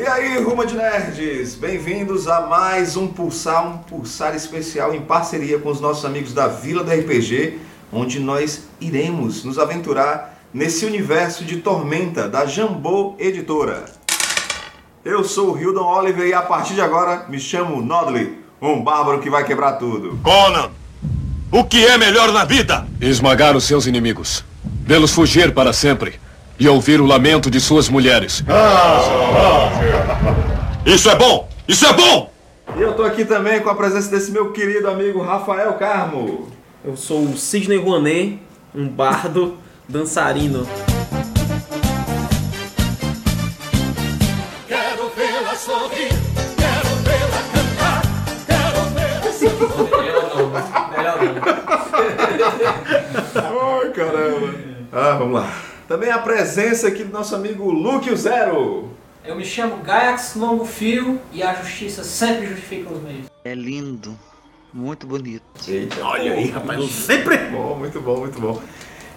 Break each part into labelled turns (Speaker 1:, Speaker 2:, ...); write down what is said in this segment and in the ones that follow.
Speaker 1: E aí, Ruma de Nerds, bem-vindos a mais um Pulsar, um Pulsar especial em parceria com os nossos amigos da Vila do RPG, onde nós iremos nos aventurar nesse universo de Tormenta da Jambô Editora. Eu sou o Hildon Oliver e a partir de agora me chamo Nodley, um bárbaro que vai quebrar tudo.
Speaker 2: Conan, o que é melhor na vida?
Speaker 3: Esmagar os seus inimigos, vê-los fugir para sempre e ouvir o lamento de suas mulheres.
Speaker 2: Isso é bom! Isso é bom!
Speaker 1: E eu tô aqui também com a presença desse meu querido amigo Rafael Carmo.
Speaker 4: Eu sou o Sidney Rouanet, um bardo dançarino.
Speaker 2: Quero vê-la sorrir, quero vê-la cantar, quero vê-la...
Speaker 4: Melhor não.
Speaker 1: Ai, caramba. Ah, vamos lá. Também a presença aqui do nosso amigo Luke o Zero.
Speaker 5: Eu me chamo Gaiax Longo Fio e a justiça sempre justifica os meios.
Speaker 6: É lindo, muito bonito.
Speaker 1: Eita,
Speaker 4: Olha aí, rapaz, sempre.
Speaker 1: Bom, muito bom, muito bom.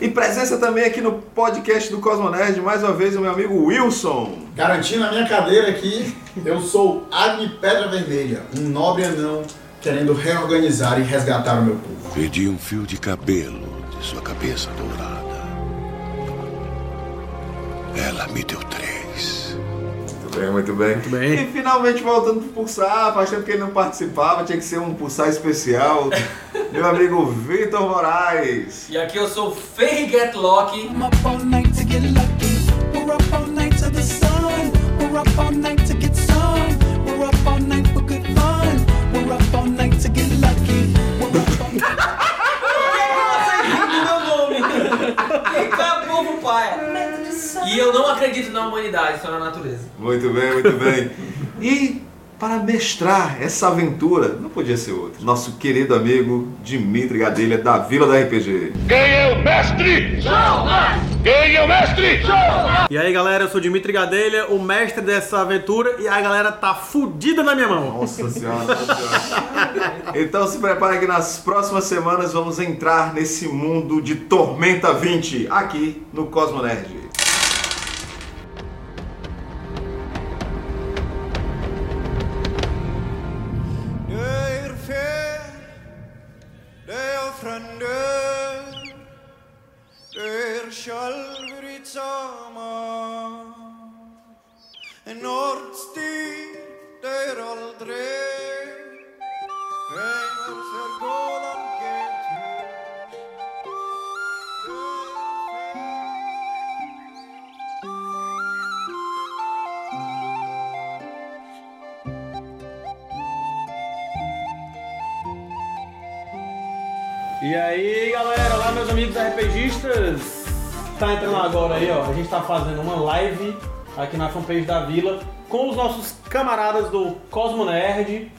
Speaker 1: E presença também aqui no podcast do Cosmonerd, mais uma vez, o meu amigo Wilson.
Speaker 7: Garantindo a minha cadeira aqui, eu sou Agni Pedra Vermelha, um nobre anão querendo reorganizar e resgatar o meu povo.
Speaker 8: Pedi um fio de cabelo de sua cabeça dourada. Ela me deu três.
Speaker 1: Muito bem, muito bem.
Speaker 4: Muito bem.
Speaker 1: E finalmente voltando pro Pulsar, faz tempo que ele não participava, tinha que ser um Pulsar especial. meu amigo Vitor Moraes.
Speaker 5: E aqui eu sou Ferriget Loki.
Speaker 9: I'm up all night to get lucky. We're up all night to the sun. We're up all night
Speaker 5: eu não acredito na humanidade, só na natureza.
Speaker 1: Muito bem, muito bem. E para mestrar essa aventura, não podia ser outro. Nosso querido amigo Dimitri Gadelha, da Vila da RPG.
Speaker 2: Quem é o mestre? Quem é o mestre?
Speaker 4: E aí galera, eu sou Dimitri Gadelha, o mestre dessa aventura, e a galera tá fudida na minha mão.
Speaker 1: Nossa senhora, nossa senhora. Então se prepare que nas próximas semanas vamos entrar nesse mundo de Tormenta 20, aqui no Cosmonerd.
Speaker 9: Dør
Speaker 4: RPGistas. Tá entrando agora aí, ó. A gente tá fazendo uma live aqui na fanpage da Vila com os nossos camaradas do Cosmo Nerd.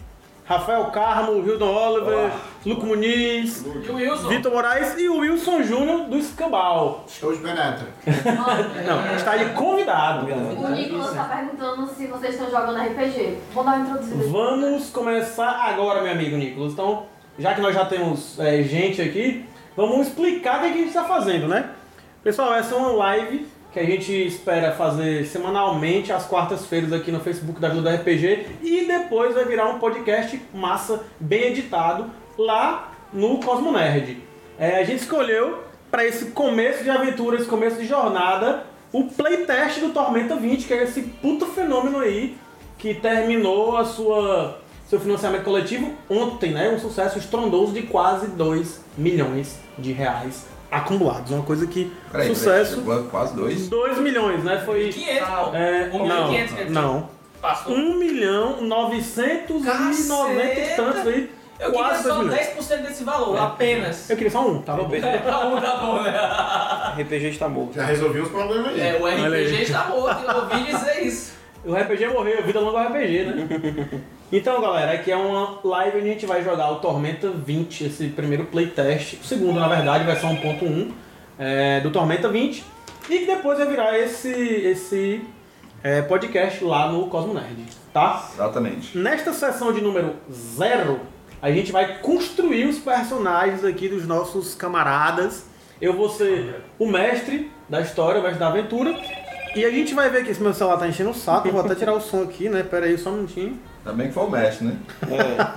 Speaker 4: Rafael Carmo, Hildon Oliver, Luco Muniz,
Speaker 5: E o Wilson?
Speaker 4: Vitor Moraes e o Wilson Júnior do Escambau.
Speaker 7: Show de penetra.
Speaker 4: Não, está de convidado.
Speaker 10: O Nicolas tá perguntando se vocês estão jogando RPG. Vou dar uma introduzida.
Speaker 4: Vamos começar agora, meu amigo Nicolas. Então, já que nós já temos é, gente aqui, vamos explicar o que a gente está fazendo, né? Pessoal, essa é uma live que a gente espera fazer semanalmente às quartas-feiras aqui no Facebook da Ajuda RPG e depois vai virar um podcast massa, bem editado, lá no Cosmo Nerd. É, a gente escolheu para esse começo de aventura, esse começo de jornada, o playtest do Tormenta 20, que é esse puto fenômeno aí que terminou a sua seu financiamento coletivo ontem, né? Um sucesso estrondoso de quase 2 milhões de reais acumulados. Uma coisa que sucesso
Speaker 1: peraí, quase dois.
Speaker 4: 2 milhões, né? Foi
Speaker 5: 500, pô.
Speaker 4: é,
Speaker 5: 1.500,
Speaker 4: não,
Speaker 5: quer dizer.
Speaker 4: não.
Speaker 5: Passou.
Speaker 4: 1 milhão 990 e tantos aí.
Speaker 5: Eu queria só
Speaker 4: 2 milhões.
Speaker 5: 10% desse valor, apenas.
Speaker 4: Eu queria só um, tava bom.
Speaker 5: É, tá bom, tá bom, né?
Speaker 4: RPG está morto.
Speaker 7: Já resolvi os problemas aí.
Speaker 5: É, o. RPG está morto, eu ouvi dizer isso.
Speaker 4: O RPG morreu, vida longa ao RPG, né? então, galera, aqui é uma live onde a gente vai jogar o Tormenta 20, esse primeiro playtest. O segundo, na verdade, vai ser 1.1 é, do Tormenta 20. E que depois vai virar esse, esse é, podcast lá no Cosmo Nerd, tá?
Speaker 1: Exatamente.
Speaker 4: Nesta sessão de número 0, a gente vai construir os personagens aqui dos nossos camaradas. Eu vou ser o mestre da história, o mestre da aventura. E a gente vai ver que esse meu celular tá enchendo o saco. Vou até tirar o som aqui, né? Pera aí, só um minutinho.
Speaker 1: Ainda bem que foi o mestre, né?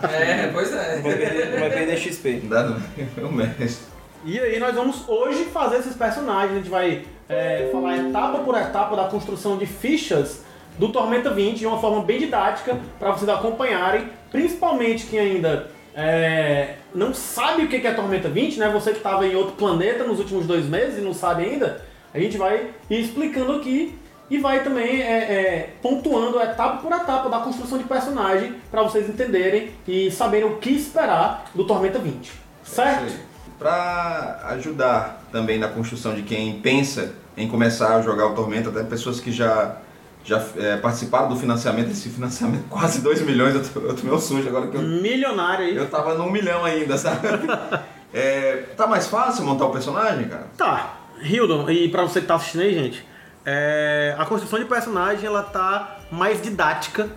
Speaker 5: É, pois é.
Speaker 11: Vai perder, vai perder XP.
Speaker 1: Dá não, foi o mestre.
Speaker 4: E aí nós vamos hoje fazer esses personagens. A gente vai é, falar etapa por etapa da construção de fichas do Tormenta 20 de uma forma bem didática para vocês acompanharem, principalmente quem ainda é, não sabe o que é Tormenta 20, né? Você que estava em outro planeta nos últimos dois meses e não sabe ainda, a gente vai ir explicando aqui e vai também é, é, pontuando etapa por etapa da construção de personagem para vocês entenderem e saberem o que esperar do Tormenta 20. Certo?
Speaker 1: Para ajudar também na construção de quem pensa em começar a jogar o Tormenta, até pessoas que já, já é, participaram do financiamento, esse financiamento quase 2 milhões, eu tô, eu tô meio sujo agora que eu,
Speaker 4: Milionário aí.
Speaker 1: eu tava num milhão ainda, sabe? É, tá mais fácil montar o personagem, cara?
Speaker 4: Tá, Hildon, e pra você que tá assistindo aí, gente, é, a construção de personagem ela tá mais didática,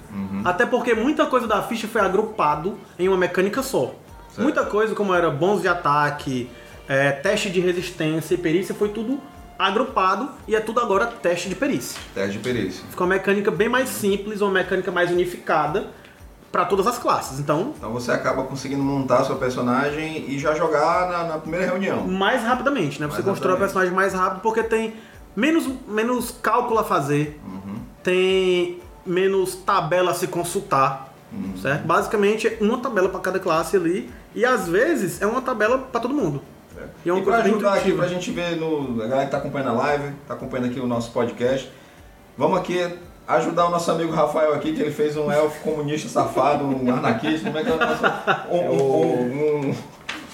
Speaker 4: até porque muita coisa da ficha foi agrupado em uma mecânica só. Muita coisa, como era bônus de ataque, é, teste de resistência e perícia, foi tudo agrupado e é tudo agora teste de perícia.
Speaker 1: Teste de perícia.
Speaker 4: Ficou uma mecânica bem mais simples, uma mecânica mais unificada para todas as classes. Então,
Speaker 1: Então você acaba conseguindo montar seu personagem e já jogar na, na primeira reunião.
Speaker 4: mais rapidamente, né? Você
Speaker 1: Mais
Speaker 4: constrói o personagem mais rápido porque tem menos, menos cálculo a fazer,
Speaker 1: Uhum.
Speaker 4: tem menos tabela a se consultar,
Speaker 1: Uhum.
Speaker 4: certo? Basicamente é uma tabela para cada classe ali e às vezes é uma tabela para todo mundo. E é
Speaker 1: E para ajudar aqui,
Speaker 4: intuitiva.
Speaker 1: pra gente ver, no, a galera que tá acompanhando a live, tá acompanhando aqui o nosso podcast, vamos aqui ajudar o nosso amigo Rafael aqui, que ele fez um elfo comunista safado, um anarquista, como é que é o nosso... Um, um, um,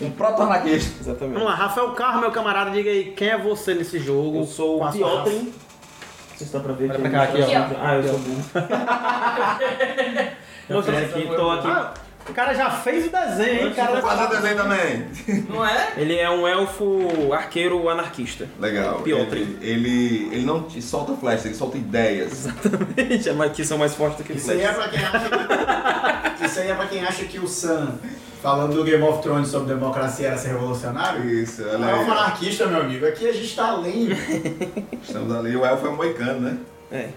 Speaker 1: um proto-anarquista.
Speaker 11: Exatamente.
Speaker 4: Vamos lá, Rafael Carro, meu camarada, diga aí quem é você nesse jogo.
Speaker 11: Eu sou o
Speaker 4: a sua raça.
Speaker 11: Piotr. Vocês estão pra ver
Speaker 4: Olha
Speaker 11: aqui.
Speaker 4: pra cá, aqui, ó.
Speaker 11: Ah, eu sou burro. Eu aqui, tô aqui.
Speaker 4: Ah, o cara já fez o desenho, hein, cara?
Speaker 1: Fazer o desenho também.
Speaker 5: Não é?
Speaker 11: Ele é um elfo arqueiro anarquista.
Speaker 1: Legal.
Speaker 11: Piotr.
Speaker 1: Ele, ele, ele não te solta flash, ele solta ideias.
Speaker 11: Exatamente, mas que são mais fortes do que
Speaker 7: Isso aí é pra quem acha que, Isso aí é pra quem acha que o Sam, falando do Game of Thrones sobre democracia, era ser revolucionário.
Speaker 1: Isso, olha
Speaker 7: Não é um anarquista, meu amigo. Aqui a gente tá além.
Speaker 1: Estamos ali, o elfo é moicano, né?
Speaker 11: É.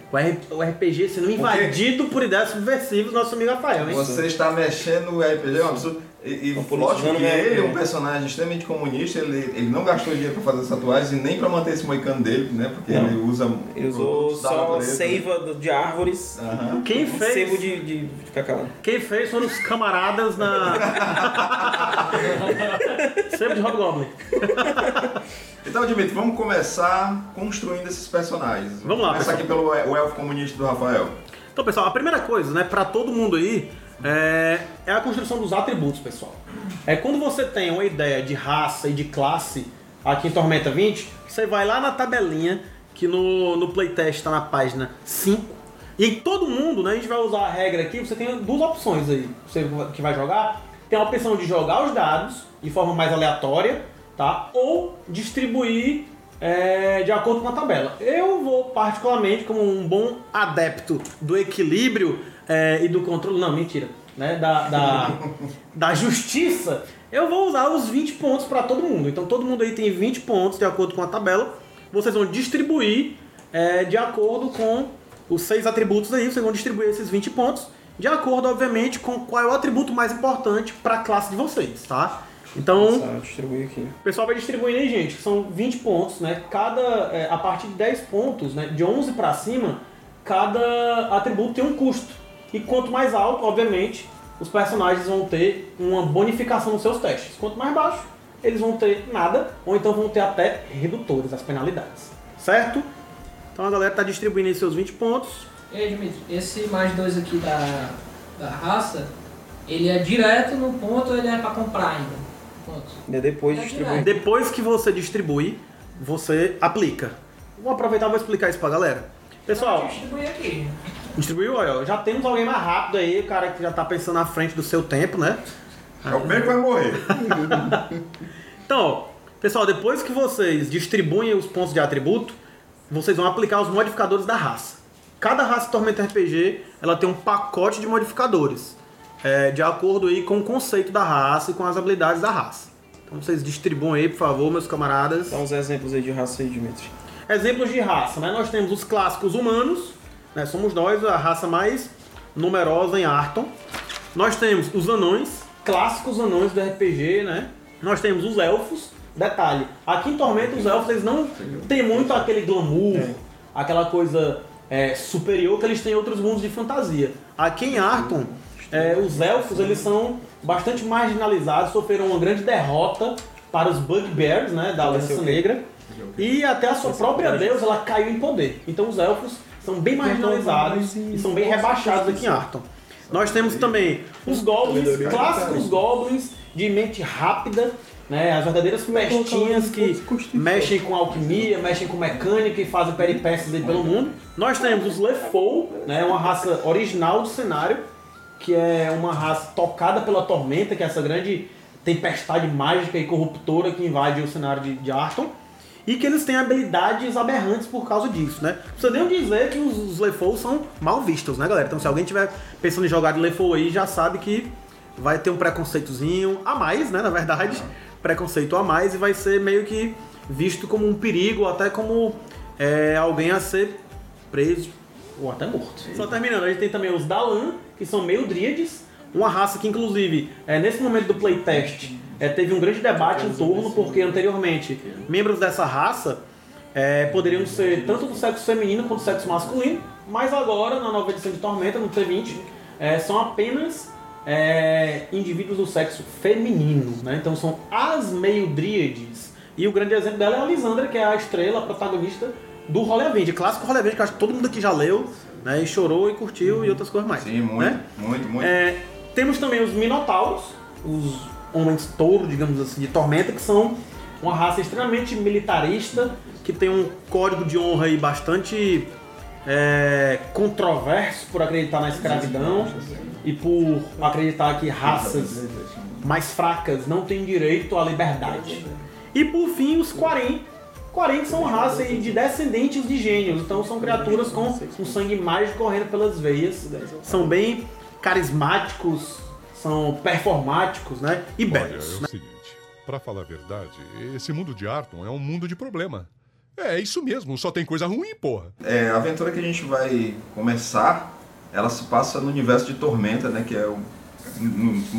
Speaker 4: O, RPG sendo invadido por ideias subversivas, nosso amigo Rafael, hein?
Speaker 1: Você está mexendo no RPG, é um absurdo. E, e
Speaker 11: Estão
Speaker 1: lógico que
Speaker 11: mesmo,
Speaker 1: ele é um
Speaker 11: né?
Speaker 1: personagem extremamente comunista, ele, ele não gastou dinheiro para fazer as tatuagens e nem para manter esse moicano dele, né? Porque
Speaker 11: Não.
Speaker 1: ele usa.
Speaker 11: Ele usou só
Speaker 1: natureza.
Speaker 11: seiva de árvores.
Speaker 1: Aham.
Speaker 4: Quem fez?
Speaker 11: Sebo de, de, de cacau.
Speaker 4: Quem fez foram os camaradas na. Sempre de Hobgoblin.
Speaker 1: Então, Dimitri, vamos começar construindo esses personagens.
Speaker 4: Vamos lá,
Speaker 1: Começar aqui pelo o elfo comunista do Rafael.
Speaker 4: Então, pessoal, a primeira coisa, né, pra todo mundo aí, é, é a construção dos atributos, pessoal. É quando você tem uma ideia de raça e de classe aqui em Tormenta 20, você vai lá na tabelinha, que no, no playtest tá na página 5. E todo mundo, né, a gente vai usar a regra aqui, você tem duas opções aí. Você que vai jogar, tem a opção de jogar os dados de forma mais aleatória, tá? Ou distribuir é, de acordo com a tabela. Eu vou, particularmente, como um bom adepto do equilíbrio é, e do controle. Não, mentira. Né? Da, da, da justiça, eu vou usar os 20 pontos para todo mundo. Então todo mundo aí tem 20 pontos de acordo com a tabela. Vocês vão distribuir é, de acordo com os seis atributos aí, vocês vão distribuir esses 20 pontos, de acordo, obviamente, com qual é o atributo mais importante para a classe de vocês, tá? Então,
Speaker 11: Só distribuir aqui.
Speaker 4: o pessoal vai distribuindo aí, gente, que são 20 pontos, né? Cada, é, a partir de 10 pontos, né? De 11 pra cima, cada atributo tem um custo. E quanto mais alto, obviamente, os personagens vão ter uma bonificação nos seus testes. Quanto mais baixo, eles vão ter nada, ou então vão ter até redutores as penalidades. Certo? Então a galera tá distribuindo aí seus 20 pontos.
Speaker 12: E aí, Dimitri, esse mais dois aqui da, da raça, ele é direto no ponto ou ele é pra comprar ainda?
Speaker 11: E depois
Speaker 12: É
Speaker 11: distribuir.
Speaker 4: Depois que você distribui, você aplica. Vou aproveitar e vou explicar isso pra galera. Pessoal,
Speaker 12: Distribui aqui.
Speaker 4: Distribuiu, olha, já temos alguém mais rápido aí, o cara que já tá pensando na frente do seu tempo, né?
Speaker 1: É o primeiro que vai morrer.
Speaker 4: Então, ó, pessoal, depois que vocês distribuem os pontos de atributo, vocês vão aplicar os modificadores da raça. Cada raça Tormenta RPG, ela tem um pacote de modificadores, é, de acordo aí com o conceito da raça e com as habilidades da raça. Então vocês distribuam aí, por favor, meus camaradas.
Speaker 11: Dá uns exemplos aí de raça aí, Dimitri.
Speaker 4: exemplos de raça, né? Nós temos os clássicos humanos, né? Somos nós a raça mais numerosa em Arton. Nós temos os anões, clássicos anões do RPG, né? Nós temos os elfos. Detalhe, aqui em Tormenta os elfos eles não têm muito aquele glamour, aquela coisa é, superior que eles têm em outros mundos de fantasia. Aqui em Arton, é, os elfos eles são bastante marginalizados, sofreram uma grande derrota para os Bugbears, né, da Aliança Negra. E até a sua própria deusa ela caiu em poder. Então os elfos são bem marginalizados e são bem rebaixados aqui em Arton. Nós temos também os goblins, clássicos goblins de mente rápida, né, as verdadeiras pestinhas que mexem com alquimia, mexem com mecânica e fazem peripécias aí pelo mundo. Nós temos os Lefou, né, uma raça original do cenário, que é uma raça tocada pela tormenta, que é essa grande tempestade mágica e corruptora que invade o cenário de, de Arton. E que eles têm habilidades aberrantes por causa disso, né? Não precisa nem dizer que os, os Lefou são mal vistos, né, galera? Então se alguém tiver pensando em jogar de Lefou aí, já sabe que vai ter um preconceitozinho a mais, né, na verdade. Preconceito a mais e vai ser meio que visto como um perigo, até como é, alguém a ser preso ou até morto. Só terminando, a gente tem também os Dalan, que são meio dríades, uma raça que inclusive, é, nesse momento do playtest, é, teve um grande debate em torno, porque anteriormente membros dessa raça é, poderiam ser tanto do sexo feminino quanto do sexo masculino, mas agora, na nova edição de Tormenta, no T20, é, são apenas é, indivíduos do sexo feminino, né? Então são as meio dríades. E o grande exemplo dela é a Lisandra, que é a estrela, a protagonista do Rolê Avenge, clássico Rolê Avenge, que eu acho que todo mundo aqui já leu, né? E chorou e curtiu e outras coisas mais.
Speaker 1: Sim, muito,
Speaker 4: né?
Speaker 1: muito, muito.
Speaker 4: É, temos também os Minotauros, os homens touro, digamos assim, de Tormenta, que são uma raça extremamente militarista, que tem um código de honra aí bastante é, controverso por acreditar na escravidão e por acreditar que raças mais fracas não têm direito à liberdade. E por fim, os Quarim. Quarim são raça aí de descendentes de gênios, então são criaturas com um sangue mágico correndo pelas veias. São bem carismáticos, são performáticos, né? E
Speaker 13: Olha,
Speaker 4: belos.
Speaker 13: é
Speaker 4: né?
Speaker 13: o seguinte, pra falar a verdade, esse mundo de Arton é um mundo de problema. É, é isso mesmo, só tem coisa ruim, porra.
Speaker 1: É, a aventura que a gente vai começar, ela se passa no universo de Tormenta, né? Que é o,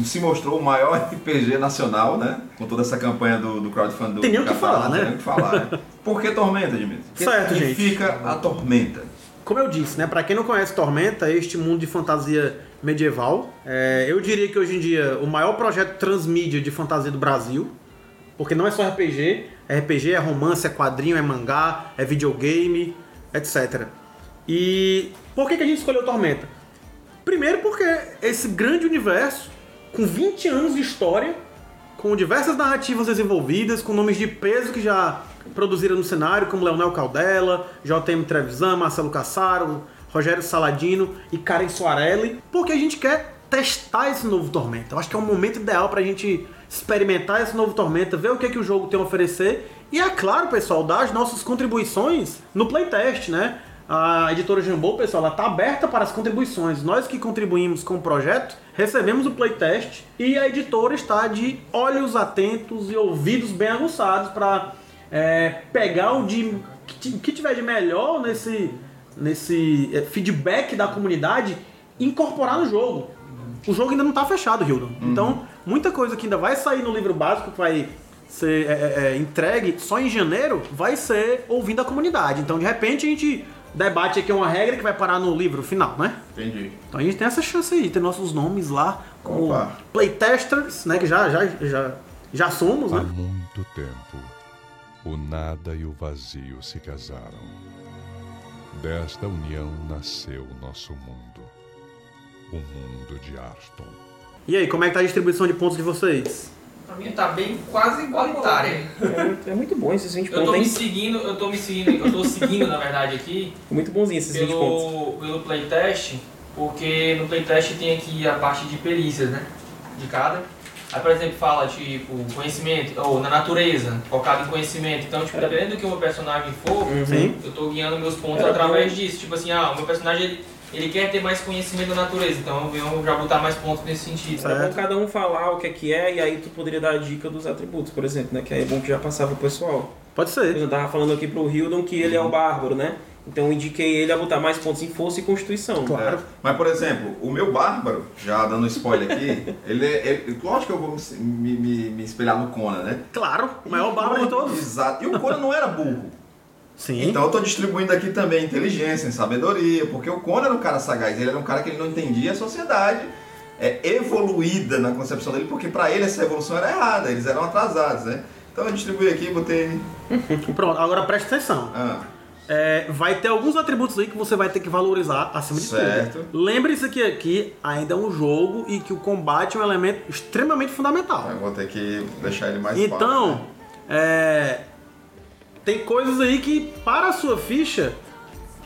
Speaker 1: se mostrou o maior RPG nacional, né? Com toda essa campanha do, do crowdfunding
Speaker 4: Tem nem o que falar, né?
Speaker 1: Tem nem o que falar. né? Por que Tormenta, Dimitri?
Speaker 4: Certo, gente.
Speaker 1: significa a Tormenta?
Speaker 4: Como eu disse, né? Pra quem não conhece Tormenta, é este mundo de fantasia medieval. É, eu diria que hoje em dia o maior projeto transmídia de fantasia do Brasil, porque não é só RPG, é RPG, é romance, é quadrinho, é mangá, é videogame, etc. E por que, que a gente escolheu Tormenta? Primeiro porque esse grande universo, com 20 anos de história, com diversas narrativas desenvolvidas, com nomes de peso que já produziram no cenário, como Leonel Caldela, JM Trevisan, Marcelo Cassaro, Rogério Saladino e Karen Soarelli, porque a gente quer testar esse novo Tormenta. Eu acho que é um momento ideal pra gente experimentar esse novo Tormenta, ver o que, é que o jogo tem a oferecer e, é claro, pessoal, dar as nossas contribuições no playtest, né? A editora Jambô, pessoal, ela tá aberta para as contribuições. Nós que contribuímos com o projeto, recebemos o playtest e a editora está de olhos atentos e ouvidos bem aguçados para pegar o de, que ti- que tiver de melhor nesse, nesse é, feedback da comunidade e incorporar no jogo. O jogo ainda não está fechado, Hildon. Então, muita coisa que ainda vai sair no livro básico, que vai ser é, é, é, entregue só em janeiro, vai ser ouvindo a comunidade. Então, de repente, a gente debate aqui uma regra que vai parar no livro final, né?
Speaker 1: Entendi.
Speaker 4: Então a gente tem essa chance aí, ter nossos nomes lá como
Speaker 1: Opa.
Speaker 4: playtesters, né? Que já, já, já, já somos,
Speaker 13: Há
Speaker 4: né?
Speaker 13: muito tempo, o nada e o vazio se casaram. Desta união nasceu o nosso mundo. O mundo de Arton.
Speaker 4: E aí, como é que tá a distribuição de pontos de vocês?
Speaker 5: Pra mim tá bem quase igualitária.
Speaker 11: É muito, é muito bom esses 20
Speaker 5: Eu tô
Speaker 11: pontos,
Speaker 5: me seguindo, eu tô me seguindo, eu tô seguindo na verdade aqui
Speaker 11: Muito bonzinho esses 20 pontos.
Speaker 5: pelo, pelo playtest, porque no playtest tem aqui a parte de perícias, né? De cada. Aí, por exemplo, fala tipo conhecimento, ou na natureza, focado em conhecimento. Então, tipo, dependendo do que o meu personagem for,
Speaker 4: Sim.
Speaker 5: eu tô guiando meus pontos
Speaker 11: Era
Speaker 5: através
Speaker 11: bom.
Speaker 5: disso. Tipo assim, ah, o meu personagem ele, quer ter mais conhecimento da natureza, então eu vou já botar mais pontos nesse sentido.
Speaker 11: É bom cada um falar o que é que é, e aí tu poderia dar a dica dos atributos, por exemplo, né? Que aí é bom que já passava pro pessoal.
Speaker 4: Pode ser.
Speaker 11: Eu tava falando aqui pro Hildon que ele é o bárbaro, né? Então eu indiquei ele a botar mais pontos em força e constituição.
Speaker 1: É. Mas, por exemplo, o meu bárbaro, já dando spoiler aqui, ele é. Ele, lógico que eu vou me, me, me espelhar no Conan, né?
Speaker 4: Claro, o maior bárbaro de todos.
Speaker 1: Exato. E o Conan não era burro.
Speaker 4: Sim.
Speaker 1: Então eu tô distribuindo aqui também inteligência, sabedoria, porque o Conan era um cara sagaz, ele era um cara que ele não entendia a sociedade é, evoluída na concepção dele, porque pra ele essa evolução era errada, eles eram atrasados, né? Então eu distribuí aqui, botei.
Speaker 4: Pronto, agora presta atenção.
Speaker 1: Ah,
Speaker 4: É, vai ter alguns atributos aí que você vai ter que valorizar acima de
Speaker 1: Certo.
Speaker 4: tudo. Lembre-se que aqui ainda é um jogo e que o combate é um elemento extremamente fundamental.
Speaker 1: eu vou ter que deixar ele mais
Speaker 4: Então,
Speaker 1: né?
Speaker 4: é, tem coisas aí que para a sua ficha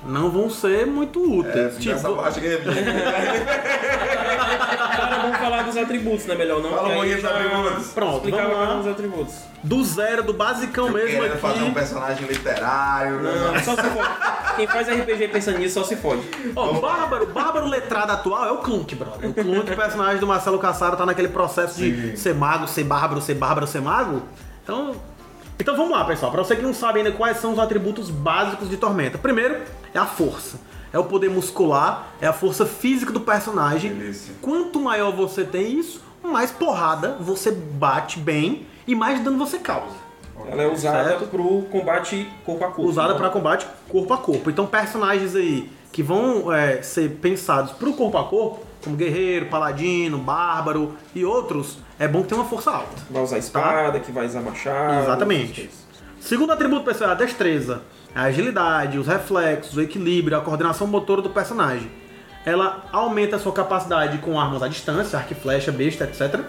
Speaker 4: não vão ser muito úteis.
Speaker 1: É, nessa parte aqui.
Speaker 11: Cara, vamos falar dos atributos, não é melhor não?
Speaker 1: Fala um pouquinho dos atributos.
Speaker 4: Pronto,
Speaker 11: Explicava
Speaker 4: vamos lá.
Speaker 11: um dos atributos.
Speaker 4: Do zero, do basicão mesmo
Speaker 1: Querendo
Speaker 4: aqui.
Speaker 1: fazer um personagem literário. né?
Speaker 11: Não, só se fode. Quem faz RPG pensando nisso só se fode.
Speaker 4: Ó, o Bárbaro, o Bárbaro letrado atual é o Clunk, brother. O Clunk, o personagem do Marcelo Cassaro, tá naquele processo de ser mago, ser bárbaro, ser bárbaro, ser mago. Então, então vamos lá, pessoal. Pra você que não sabe ainda quais são os atributos básicos de Tormenta. Primeiro é a força. É o poder muscular, é a força física do personagem. Quanto maior você tem isso, mais porrada você bate bem e mais dano você causa.
Speaker 11: Ela é usada
Speaker 4: Certo.
Speaker 11: pro combate corpo a corpo.
Speaker 4: usada
Speaker 11: né?
Speaker 4: para combate corpo a corpo. Então personagens aí que vão é, ser pensados pro corpo a corpo, como guerreiro, paladino, bárbaro e outros, é bom que tenha uma força alta.
Speaker 11: Vai usar espada, que vai usar machado.
Speaker 4: Exatamente. Segundo atributo pessoal é a destreza, a agilidade, os reflexos, o equilíbrio, a coordenação motora do personagem. Ela aumenta a sua capacidade com armas à distância, arco e flecha, besta, etc.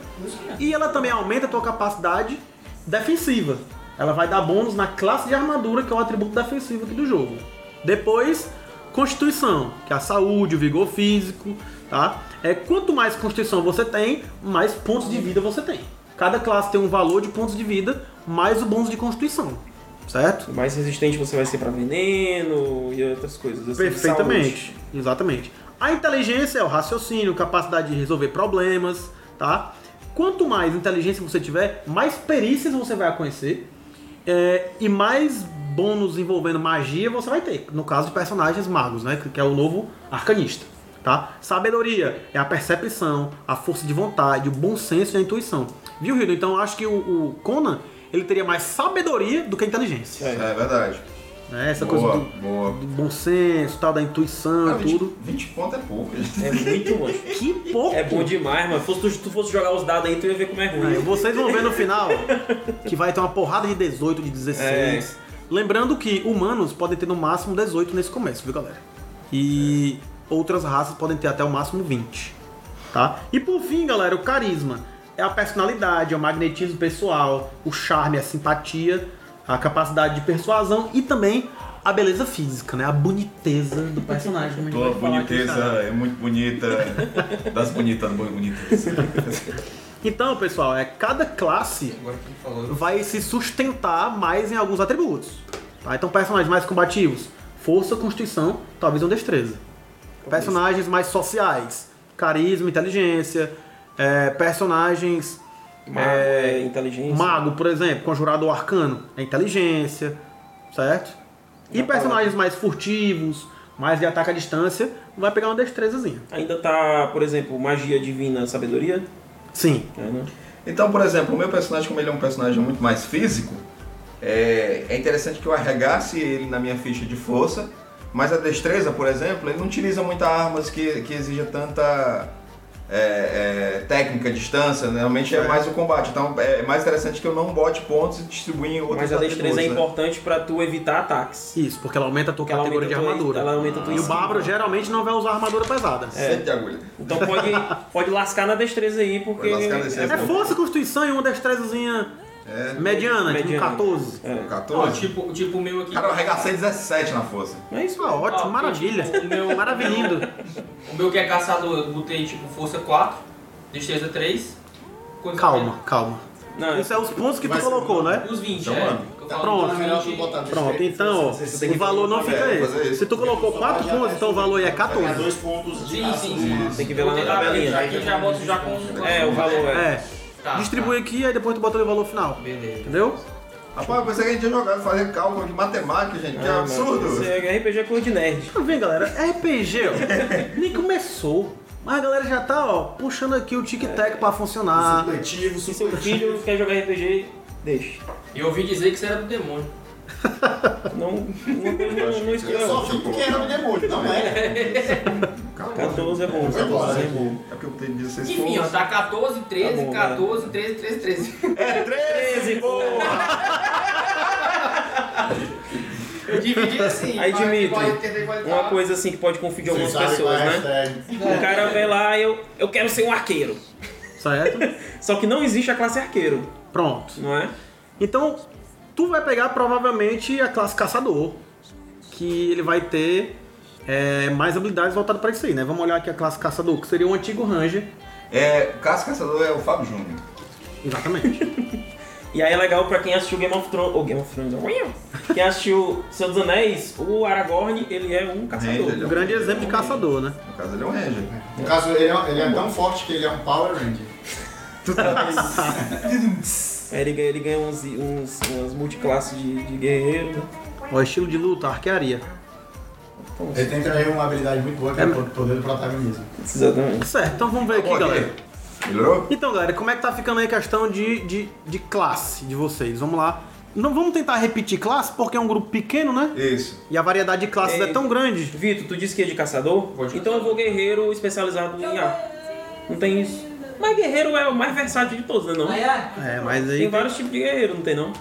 Speaker 4: E ela também aumenta a tua capacidade defensiva. Ela vai dar bônus na classe de armadura, que é o atributo defensivo aqui do jogo. Depois, constituição, que é a saúde, o vigor físico, tá? É, quanto mais constituição você tem, mais pontos de vida você tem. Cada classe tem um valor de pontos de vida, mais o bônus de constituição, certo?
Speaker 11: Mais resistente você vai ser pra veneno e outras coisas. assim,
Speaker 4: Perfeitamente,
Speaker 11: saúde.
Speaker 4: exatamente. A inteligência é o raciocínio, capacidade de resolver problemas, tá? Quanto mais inteligência você tiver, mais perícias você vai conhecer é, e mais bônus envolvendo magia você vai ter. No caso de personagens magos, né? Que é o novo arcanista, tá? Sabedoria é a percepção, a força de vontade, o bom senso e a intuição. Viu, Hildo? Então eu acho que o, o Conan ele teria mais sabedoria do que inteligência.
Speaker 1: É verdade.
Speaker 4: né? Essa
Speaker 1: Boa,
Speaker 4: coisa do,
Speaker 1: boa.
Speaker 4: do bom senso, tal, da intuição
Speaker 1: Ah,
Speaker 4: e
Speaker 1: 20,
Speaker 4: tudo.
Speaker 1: 20 pontos é pouco. gente.
Speaker 11: É muito bom.
Speaker 4: Que pouco!
Speaker 11: É bom demais, mas se tu, tu fosse jogar os dados aí, tu ia ver como é ruim.
Speaker 4: Aí, vocês vão ver no final que vai ter uma porrada de 18, de 16. Lembrando que humanos podem ter no máximo 18 nesse começo, viu galera? E outras raças podem ter até o máximo 20. Tá? E por fim, galera, o carisma é a personalidade, é o magnetismo pessoal, o charme, a simpatia, a capacidade de persuasão e também a beleza física, né? A boniteza do personagem. como a gente
Speaker 1: Tua
Speaker 4: vai falar aqui,
Speaker 1: boniteza
Speaker 4: cara.
Speaker 1: é muito bonita. Das bonitas, muito bonitas.
Speaker 4: Então, pessoal, é cada classe vai se sustentar mais em alguns atributos. Tá? Então, personagens mais combativos, força, constituição, talvez uma destreza. Personagens mais sociais, carisma, inteligência. É, personagens.
Speaker 11: Mago é inteligência.
Speaker 4: Mago, por exemplo, conjurador arcano, é inteligência, certo? E
Speaker 11: Já
Speaker 4: personagens mais furtivos, mais de ataque à distância, vai pegar uma destrezazinha.
Speaker 11: Ainda tá, por exemplo, magia divina, sabedoria?
Speaker 4: Sim.
Speaker 11: É, né?
Speaker 1: Então, por exemplo, o meu personagem, como ele é um personagem muito mais físico, é, é interessante que eu arregasse ele na minha ficha de força, mas a destreza, por exemplo, ele não utiliza muitas armas que, que exija tanta é, é, técnica, distância, né? realmente é mais o combate. Então é mais interessante que eu não bote pontos e distribua em outros
Speaker 11: Mas a destreza é
Speaker 1: né?
Speaker 11: importante pra tu evitar ataques.
Speaker 4: Isso, porque ela aumenta a tua
Speaker 11: ela
Speaker 4: categoria
Speaker 11: aumenta
Speaker 4: de armadura.
Speaker 11: ela aumenta a tua
Speaker 4: e o bárbaro geralmente não vai usar armadura pesada.
Speaker 1: Sete de agulha.
Speaker 11: Então pode, pode lascar na destreza aí, porque.
Speaker 1: Pode lascar na destreza.
Speaker 4: É força, constituição e uma destrezazinha
Speaker 1: É,
Speaker 4: mediana, tipo
Speaker 11: Mediana.
Speaker 4: 14.
Speaker 11: É.
Speaker 5: Ó,
Speaker 1: 14.
Speaker 5: tipo, tipo o meu aqui.
Speaker 1: Cara, eu arregacei 17 na força.
Speaker 11: É isso,
Speaker 4: Ah, ótimo,
Speaker 5: Ó,
Speaker 4: maravilha.
Speaker 5: tipo, o meu-
Speaker 4: Maravilhindo.
Speaker 5: O meu que é caçador, eu botei tipo força 4, destreza 3. coisa
Speaker 4: Calma, calma.
Speaker 11: Não,
Speaker 4: Isso é os pontos que tu colocou, né?
Speaker 5: Os 20,
Speaker 1: Então,
Speaker 5: é. falo
Speaker 4: Pronto.
Speaker 7: É melhor tu
Speaker 5: 20.
Speaker 7: botar
Speaker 4: Pronto, então, ó, o valor não
Speaker 1: É,
Speaker 4: fica
Speaker 1: isso.
Speaker 4: Se tu colocou 4 pontos, então o valor aí é
Speaker 7: Pegar
Speaker 4: 14.
Speaker 7: dois pontos de
Speaker 5: Sim, sim, sim.
Speaker 11: Tem que ver lá na tabelinha.
Speaker 5: Aqui eu já boto já com.
Speaker 11: É, o valor é.
Speaker 4: É.
Speaker 5: Tá,
Speaker 4: Distribui aqui, aí depois tu bota o valor final.
Speaker 5: tá. Beleza.
Speaker 4: Entendeu?
Speaker 1: Rapaz, eu pensei que a gente ia jogar, fazer cálculo de matemática, gente. Que
Speaker 11: Ah,
Speaker 1: absurdo.
Speaker 11: Isso é RPG é coisa de nerd.
Speaker 4: Tá vendo, galera? RPG, ó, nem começou. Mas a galera já tá, ó, puxando aqui o tic-tac pra funcionar.
Speaker 7: Supletivo,
Speaker 11: Se seu filho quer jogar RPG, deixa.
Speaker 5: Eu ouvi dizer que isso era do demônio.
Speaker 11: Não, não, não
Speaker 7: Eu
Speaker 11: exclui a
Speaker 7: só fico porque era do demônio, não é?
Speaker 11: 14 é bom, 14 é bom.
Speaker 1: É porque eu tenho 16
Speaker 5: Enfim, ó,
Speaker 1: pontos.
Speaker 5: tá 14, 13,
Speaker 11: Tá bom,
Speaker 5: 14, 13, 13, 13.
Speaker 1: É 13,
Speaker 5: Eu dividi assim.
Speaker 11: Aí, Dimitri, Uma coisa assim que pode confundir algumas pessoas,
Speaker 7: é
Speaker 11: né? O cara vê lá, eu, eu quero ser um arqueiro.
Speaker 4: Certo?
Speaker 11: Só que não existe a classe arqueiro,
Speaker 4: Pronto.
Speaker 11: não é?
Speaker 4: Então, tu vai pegar provavelmente a classe caçador, que ele vai ter é, mais habilidades voltadas pra isso aí, né? Vamos olhar aqui a classe caçador, que seria um antigo ranger.
Speaker 1: É, Cássio Caçador é o Fábio Júnior.
Speaker 4: Exatamente.
Speaker 11: E aí é legal pra quem assistiu Game of Thrones, ou Game of Thrones, quem assistiu Senhor dos Anéis, o Aragorn, ele é um caçador.
Speaker 1: Ranger,
Speaker 4: um grande exemplo de caçador, né?
Speaker 1: No caso, ele é um Ranger.
Speaker 7: No caso, ele é, ele é tão forte que ele é um Power Ranger.
Speaker 11: Aí ele ganha, ele ganha uns, uns, umas multiclasses de, de guerreiro, né?
Speaker 4: O estilo de luta, arquearia.
Speaker 7: Ele tem também uma habilidade muito boa que é o poder do protagonismo.
Speaker 11: Exatamente.
Speaker 4: Certo, então vamos ver aqui, galera.
Speaker 1: Melhorou?
Speaker 4: Então, galera, como é que tá ficando aí a questão de, de, de classe de vocês? Vamos lá. Não vamos tentar repetir classe, porque é um grupo pequeno, né?
Speaker 1: Isso.
Speaker 4: E a variedade de classes é,
Speaker 11: É,
Speaker 4: tão grande.
Speaker 11: Vitor, tu disse que é de caçador? Então eu vou guerreiro especializado em ar. Não tem isso. Mas guerreiro é o mais versátil de todos, né não?
Speaker 12: É.
Speaker 4: É, mas aí.
Speaker 11: Tem vários tipos de guerreiro, não tem não?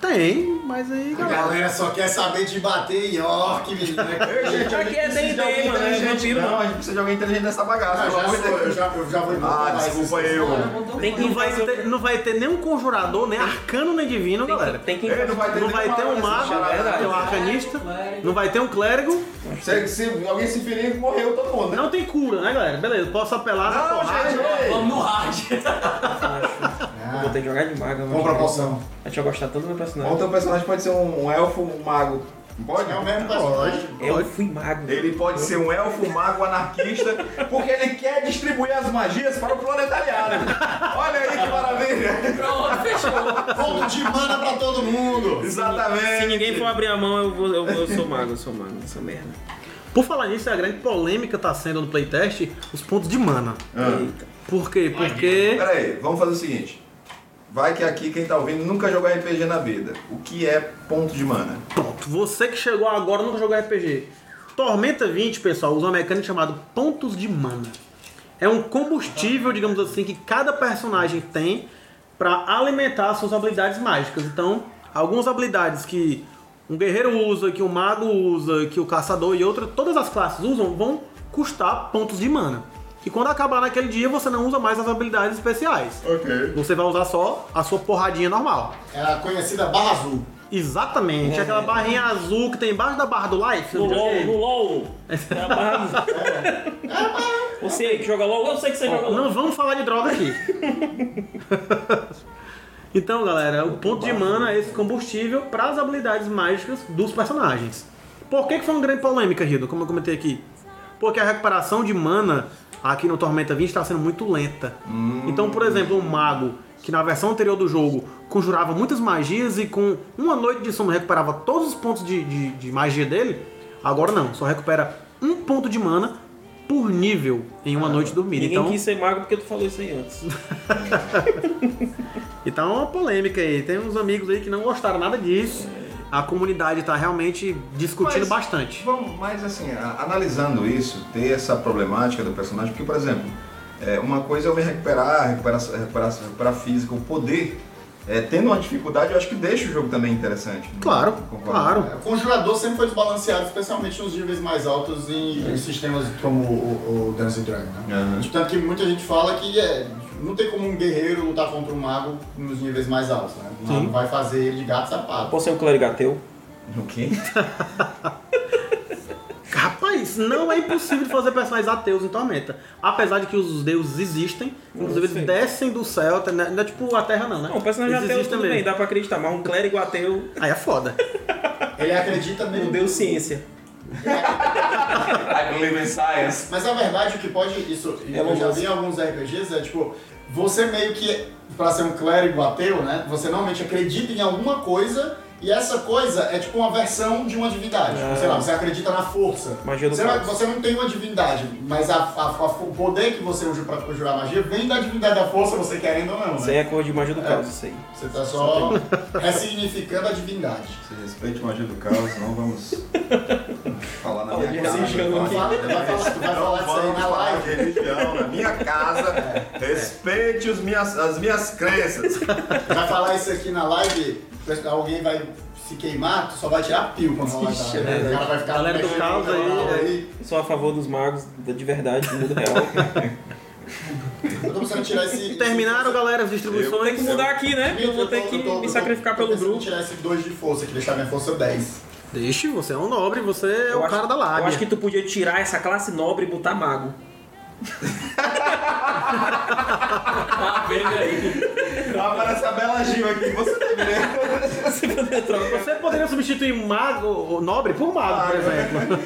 Speaker 4: Tem, mas aí,
Speaker 7: A
Speaker 4: galera.
Speaker 7: galera só quer saber de bater em orc, menino.
Speaker 1: Ei, gente, a
Speaker 11: Aqui
Speaker 1: gente
Speaker 11: é
Speaker 1: precisa de
Speaker 11: D&D,
Speaker 1: alguém
Speaker 11: mano, é
Speaker 1: inteligente.
Speaker 11: vampiro,
Speaker 1: Não,
Speaker 11: não.
Speaker 1: a gente precisa de alguém inteligente nessa bagaça,
Speaker 7: Ah, já sou, eu já, eu já vou
Speaker 1: Ah, desculpa eu.
Speaker 11: Tem que
Speaker 4: Não vai, ter, não vai ter nem um conjurador, nem arcano, nem divino, galera.
Speaker 11: Tem que
Speaker 1: não vai ter,
Speaker 4: Não vai ter um mago,
Speaker 11: é verdade.
Speaker 4: tem um arcanista, não vai ter um clérigo,
Speaker 1: Se, se alguém se ferir, morreu todo mundo, né?
Speaker 4: não tem cura, né, galera? Beleza, posso apelar
Speaker 1: Não,
Speaker 4: porrada.
Speaker 5: Vamos no hard.
Speaker 11: Eu vou ter que jogar de maga.
Speaker 7: Com proporção.
Speaker 11: A gente vai gostar tanto do meu
Speaker 1: Ou
Speaker 11: personagem.
Speaker 1: teu personagem pode ser um, um elfo, um mago. Pode?
Speaker 7: É o mesmo personagem.
Speaker 11: Eu fui mago.
Speaker 1: Ele pode ser um elfo, mago, anarquista, porque ele quer distribuir as magias para o proletariado. Olha aí que maravilha!
Speaker 5: Pronto, fechou.
Speaker 7: Ponto de mana pra todo mundo.
Speaker 1: Exatamente.
Speaker 11: Se ninguém for abrir a mão, eu, vou, eu, eu sou mago, eu sou mago, essa merda.
Speaker 4: Por falar nisso, a grande polêmica tá sendo no playtest os pontos de mana.
Speaker 1: Ah.
Speaker 11: Eita.
Speaker 4: Por quê? Porque.
Speaker 1: Pera aí, vamos fazer o seguinte. Vai que aqui quem tá ouvindo nunca jogou RPG na vida. O que é ponto de mana?
Speaker 4: Pronto, você que chegou agora nunca jogou RPG. Tormenta 20, pessoal, usa uma mecânica chamada pontos de mana. É um combustível, digamos assim, que cada personagem tem para alimentar suas habilidades mágicas. Então, algumas habilidades que um guerreiro usa, que o mago usa, que o caçador e outras, todas as classes usam, vão custar pontos de mana. E quando acabar naquele dia, você não usa mais as habilidades especiais.
Speaker 1: Ok.
Speaker 4: Você vai usar só a sua porradinha normal.
Speaker 7: É a conhecida barra azul.
Speaker 4: Exatamente, aquela barrinha azul que tem embaixo da barra do Life.
Speaker 11: No LOL, no LOL. É a barra- Você aí que joga LOL, eu sei que você joga LOL.
Speaker 4: Não vamos falar de droga aqui. então, galera, o ponto de mana é esse combustível para as habilidades mágicas dos personagens. Por que, que foi uma grande polêmica, Rido, como eu comentei aqui? Porque a recuperação de mana aqui no Tormenta 20 está sendo muito lenta. Então, por exemplo, um mago que na versão anterior do jogo conjurava muitas magias e com uma noite de sono recuperava todos os pontos de, de, de magia dele, agora não, só recupera um ponto de mana por nível em uma noite dormida.
Speaker 11: Ninguém
Speaker 4: Então,
Speaker 11: quis ser mago porque tu falou isso aí antes.
Speaker 4: então é uma polêmica aí. Tem uns amigos aí que não gostaram nada disso. A comunidade tá realmente discutindo
Speaker 1: Mas-
Speaker 4: bastante.
Speaker 1: Vamos, mas assim, a- analisando isso, ter essa problemática do personagem, porque, por exemplo, é, uma coisa é eu me recuperar, recuperar, recuperar, recuperar física, o poder. É, tendo uma dificuldade, eu acho que deixa o jogo também interessante.
Speaker 4: Claro, claro.
Speaker 7: É, O conjurador sempre foi desbalanceado, especialmente nos níveis mais altos em, em sistemas como o, o Dungeons and Dragons. Né?
Speaker 1: Aham.
Speaker 7: Tanto que muita gente fala que é, não tem como um guerreiro lutar contra um mago nos níveis mais altos. Né? O mago
Speaker 4: Sim.
Speaker 7: vai fazer ele de gato sapato.
Speaker 11: Posso ser um clérigo ateu?
Speaker 1: O quê?
Speaker 4: Rapaz, não é impossível de fazer personagens ateus em Tormenta. Apesar de que os deuses existem, inclusive eles descem do céu, não é não é tipo a Terra não, né?
Speaker 11: Não, um personagem
Speaker 4: Eles
Speaker 11: ateu bem,
Speaker 4: mesmo.
Speaker 11: dá pra acreditar, mas um clérigo ateu
Speaker 4: Aí é foda.
Speaker 7: Ele acredita
Speaker 11: não
Speaker 7: mesmo.
Speaker 11: deu ciência.
Speaker 1: I believe in science.
Speaker 7: Mas a verdade, o que pode. Isso,
Speaker 11: É
Speaker 7: eu já vi em alguns RPGs, é tipo, você meio que, pra ser um clérigo ateu, né? Você normalmente acredita em alguma coisa e essa coisa é tipo uma versão de uma divindade.
Speaker 11: Ah.
Speaker 7: sei lá, você acredita na força.
Speaker 11: Magia do
Speaker 7: você, não-
Speaker 11: caos.
Speaker 7: você não tem uma divindade, mas a, a- a- o poder que você usa pra conjurar magia vem da divindade da força, você querendo ou não,
Speaker 11: Isso
Speaker 7: né?
Speaker 11: aí é cor de magia do
Speaker 7: É.
Speaker 11: caos, isso aí.
Speaker 7: Você tá só ressignificando a divindade.
Speaker 1: Se respeite magia do caos, não vamos falar na minha casa. Não fala-
Speaker 7: Vai falar- tu vai
Speaker 1: não
Speaker 7: falar disso aí na live.
Speaker 1: religião na minha casa. Respeite os minhas, as minhas crenças.
Speaker 7: Vai falar isso aqui na live, alguém vai se queimar, tu só vai tirar pio quando falar.
Speaker 11: Ixi,
Speaker 7: tá?
Speaker 11: é verdade.
Speaker 7: O cara vai ficar
Speaker 4: Galera do caos aí,
Speaker 7: canal
Speaker 4: aí.
Speaker 11: Sou a favor dos magos de verdade, do mundo real.
Speaker 7: Eu tô precisando tirar esse.
Speaker 4: Terminaram, galera, as
Speaker 11: Tem que
Speaker 4: distribuições.
Speaker 11: mudar aqui, né? Eu vou ter que me sacrificar pelo
Speaker 7: grupo. tirar esse 2 de força aqui, deixar minha força 10.
Speaker 4: Deixe, você é um nobre, você é
Speaker 11: Eu
Speaker 4: o
Speaker 11: acho-
Speaker 4: cara da lábia.
Speaker 11: Eu acho que tu podia tirar essa classe nobre e botar mago.
Speaker 5: Tá vendo aí?
Speaker 1: Aparece a Bela Gil aqui, você deveria.
Speaker 4: Você poderia substituir mago, nobre por mago, por exemplo.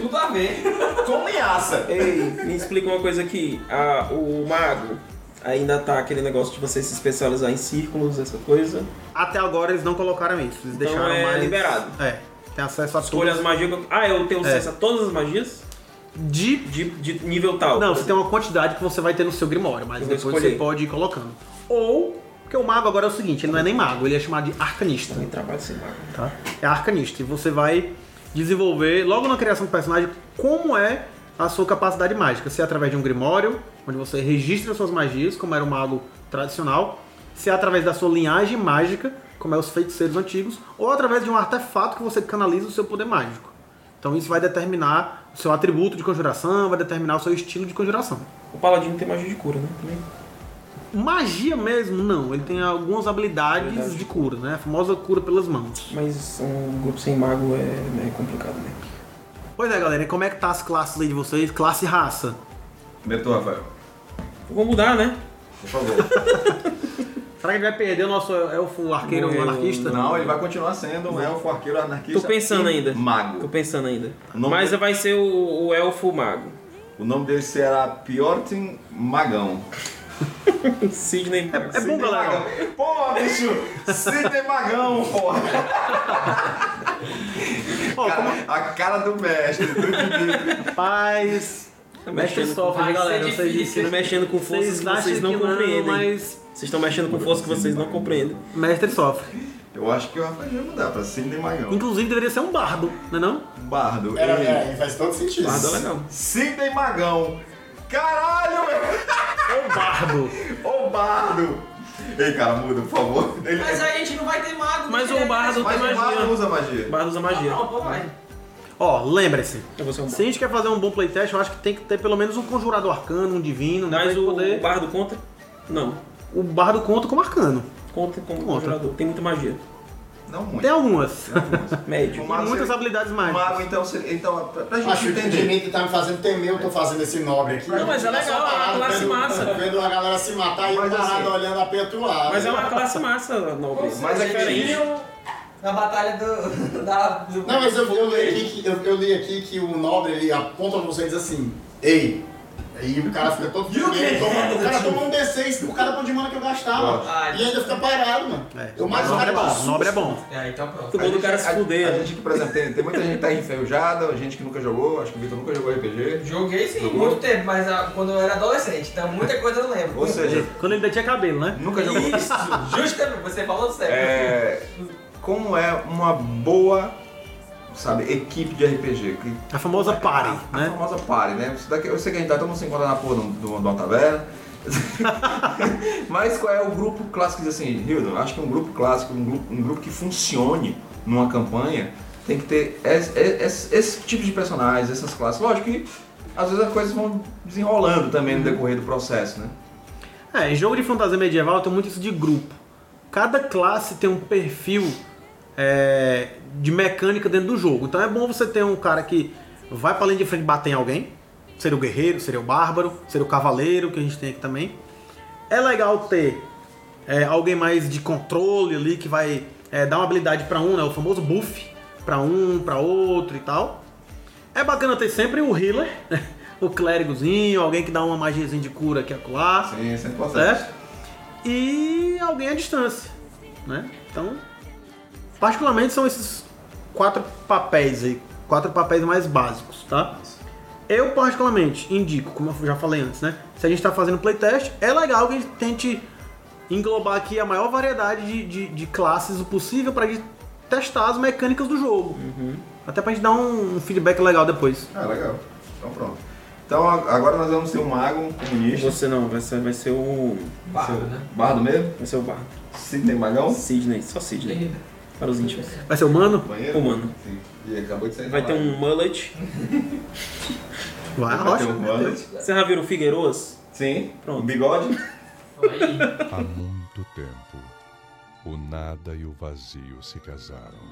Speaker 5: Tudo a ver.
Speaker 1: Com linhaça.
Speaker 11: Ei, me explica uma coisa aqui. Ah, o mago ainda tá aquele negócio de você se especializar em círculos, essa coisa.
Speaker 4: Até agora eles não colocaram isso. Eles
Speaker 11: Então
Speaker 4: deixaram
Speaker 11: é
Speaker 4: mais.
Speaker 11: liberado.
Speaker 4: É. Tem acesso a
Speaker 11: Escolha
Speaker 4: todas.
Speaker 11: as magias. Ah, eu tenho
Speaker 4: É.
Speaker 11: acesso a todas as magias?
Speaker 4: De.
Speaker 11: De, de nível tal.
Speaker 4: Não, você tem uma quantidade que você vai ter no seu grimório, mas
Speaker 11: Eu vou
Speaker 4: depois
Speaker 11: escolher.
Speaker 4: você pode ir colocando. Ou, porque o mago agora é o seguinte, ele não é nem mago, ele é chamado de arcanista.
Speaker 11: Também trabalho sem mago.
Speaker 4: Tá? É arcanista. E você vai desenvolver, logo na criação do personagem, como é a sua capacidade mágica. Se é através de um grimório, onde você registra suas magias, como era o mago tradicional. Se é através da sua linhagem mágica, como é os feiticeiros antigos. Ou através de um artefato que você canaliza o seu poder mágico. Então isso vai determinar o seu atributo de conjuração, vai determinar o seu estilo de conjuração.
Speaker 11: O paladino tem magia de cura, né? Também.
Speaker 4: Magia mesmo, não. Ele tem algumas habilidades
Speaker 11: Habilidade.
Speaker 4: de cura, né? A famosa cura pelas mãos.
Speaker 11: Mas um grupo sem mago é, é complicado, né?
Speaker 4: Pois é, galera. E como é que tá as classes aí de vocês? Classe e raça.
Speaker 1: Beto, Rafael.
Speaker 11: Vou mudar, né?
Speaker 1: Por favor.
Speaker 4: Será que gente vai perder o nosso elfo arqueiro
Speaker 11: Morreu.
Speaker 4: anarquista?
Speaker 1: Não, ele vai continuar sendo um elfo arqueiro anarquista.
Speaker 11: Tô pensando
Speaker 1: e
Speaker 11: ainda. Tô
Speaker 1: Mago.
Speaker 11: pensando ainda. Mas
Speaker 1: dele-
Speaker 11: vai ser o, o elfo mago.
Speaker 1: O nome dele será Piortin Magão.
Speaker 11: Sidney Mago.
Speaker 4: É bom, galera.
Speaker 1: Pô, bicho! Sidney Magão, porra!
Speaker 4: Ó, como
Speaker 1: A cara do mestre,
Speaker 4: paz.
Speaker 11: Tá
Speaker 4: Mestre
Speaker 11: mexendo,
Speaker 4: sofre, galera. Vocês.
Speaker 11: Vocês mexendo com forças que
Speaker 4: acham
Speaker 11: vocês não compreendem.
Speaker 4: mas
Speaker 11: Vocês estão mexendo com forças que vocês não compreendem.
Speaker 4: mestre sofre.
Speaker 1: Eu acho que o Rafael vai mudar pra Sidney Magão.
Speaker 4: Inclusive deveria ser um bardo, não é não?
Speaker 1: Bardo.
Speaker 7: Era,
Speaker 1: ele.
Speaker 7: é, faz todo sentido.
Speaker 11: Guarda legal.
Speaker 1: Sidney Magão. Caralho, velho!
Speaker 4: Ou bardo.
Speaker 1: Ô Bardo! Ei, cara, muda, por favor. Ele...
Speaker 5: Mas aí a gente não vai ter mago.
Speaker 11: Mas o bardo
Speaker 1: Mas
Speaker 11: tem
Speaker 1: o Bardo
Speaker 11: magia.
Speaker 1: usa magia.
Speaker 11: O bardo usa magia.
Speaker 5: Não, pô, vai.
Speaker 4: Ó, lembre-se.
Speaker 11: Eu vou ser um
Speaker 4: Se a gente quer fazer um bom playtest, eu acho que tem que ter pelo menos um conjurador arcano, um divino, né?
Speaker 11: Mas
Speaker 4: pra
Speaker 11: o,
Speaker 4: poder...
Speaker 11: o bardo conta? Não.
Speaker 4: O bardo conta como arcano.
Speaker 11: Conta como
Speaker 4: Conta.
Speaker 11: conjurador. Tem muita magia.
Speaker 1: Não muito.
Speaker 4: Tem algumas.
Speaker 11: Médio.
Speaker 1: O mago
Speaker 4: muitas
Speaker 1: seria-
Speaker 4: habilidades
Speaker 1: O
Speaker 4: mágicas.
Speaker 1: mago, então, seria- então pra, pra gente
Speaker 7: Acho que o
Speaker 1: entender.
Speaker 7: Dimitri tá me fazendo temer, eu tô fazendo esse nobre aqui.
Speaker 11: Não, mas é legal, é uma classe
Speaker 7: vendo-
Speaker 11: massa.
Speaker 7: Vendo a galera se matar e
Speaker 1: Mas
Speaker 7: parado
Speaker 1: assim-
Speaker 7: olhando a petular.
Speaker 11: Mas é uma classe massa, nobre.
Speaker 1: Mas é
Speaker 11: diferente.
Speaker 5: Na batalha do. Da, do
Speaker 7: Não, mas eu, eu, li aqui que, eu, eu li aqui que o nobre ele aponta pra você e diz assim: Ei. Aí o cara fica todo
Speaker 5: E o quê?
Speaker 7: ele toma- O cara toma um D6 por cada ponto de mana que eu gastava.
Speaker 5: Ah,
Speaker 7: E ainda fica parado, mano.
Speaker 4: É.
Speaker 7: Eu mato o
Speaker 4: nobre é
Speaker 7: cara
Speaker 4: bom. Nobre é bom.
Speaker 5: É, então pronto.
Speaker 11: O bom do cara se
Speaker 1: a,
Speaker 11: fuder.
Speaker 1: a gente que, por exemplo, tem, tem muita gente que tá enferrujada, gente que nunca jogou, acho que o Vitor nunca jogou RPG.
Speaker 5: Joguei sim,
Speaker 1: Jogou?
Speaker 5: muito tempo, mas ah, quando eu era adolescente, então muita coisa eu não lembro.
Speaker 1: Ou seja,
Speaker 4: Quando ele ainda tinha cabelo, né?
Speaker 1: nunca jogou.
Speaker 5: Isso, justamente, você falou certo.
Speaker 1: É, como é uma boa, sabe, equipe de RPG? Que-
Speaker 4: A famosa party,
Speaker 1: a,
Speaker 4: né?
Speaker 1: A famosa party, né? Daqui, eu sei que a gente tá todo mundo se encontra na porra de um- uma taverna. Mas qual é o grupo clássico que diz assim, Hildo, acho que um grupo clássico, um grupo, um grupo que funcione numa campanha, tem que ter esse, esse- esse tipo de personagens, essas classes. Lógico que às vezes as coisas vão desenrolando também no decorrer do processo, né?
Speaker 4: É, em jogo de fantasia medieval tem muito isso de grupo. Cada classe tem um perfil é, de mecânica dentro do jogo. Então é bom você ter um cara que vai pra linha de frente bater em alguém. Seria o guerreiro, seria o bárbaro, seria o cavaleiro, que a gente tem aqui também. É legal ter é, alguém mais de controle ali, que vai é, dar uma habilidade pra um, né? O famoso buff pra um, pra outro e tal. É bacana ter sempre o healer, o clérigozinho, alguém que dá uma magiazinha de cura aqui acolá.
Speaker 1: Sim, isso é importante.
Speaker 4: Certo? E alguém à distância, né? Então, particularmente são esses quatro papéis aí, quatro papéis mais básicos, tá? Eu particularmente indico, como eu já falei antes, né? Se a gente está fazendo playtest, é legal que a gente tente englobar aqui a maior variedade de, de, de classes possível para gente testar as mecânicas do jogo. Até pra gente dar um, um feedback legal depois.
Speaker 1: Ah, legal. Então pronto. Então agora nós vamos ter um mago, um comunista.
Speaker 11: Você não, vai ser, vai ser o.
Speaker 5: Bardo, né?
Speaker 1: Bardo mesmo?
Speaker 11: Vai ser o Bardo.
Speaker 1: Sidney Magão?
Speaker 11: Sidney, só Sidney. Para os íntimos.
Speaker 4: Vai ser humano?
Speaker 1: Banheiro?
Speaker 11: Humano.
Speaker 1: Sim. E acabou de sair
Speaker 11: Vai ter um mullet.
Speaker 4: Vai,
Speaker 1: Vai ter um mullet.
Speaker 11: Você já viram o Figueiroas?
Speaker 1: Sim.
Speaker 11: Pronto.
Speaker 1: Um bigode?
Speaker 13: Há muito tempo, o nada e o vazio se casaram.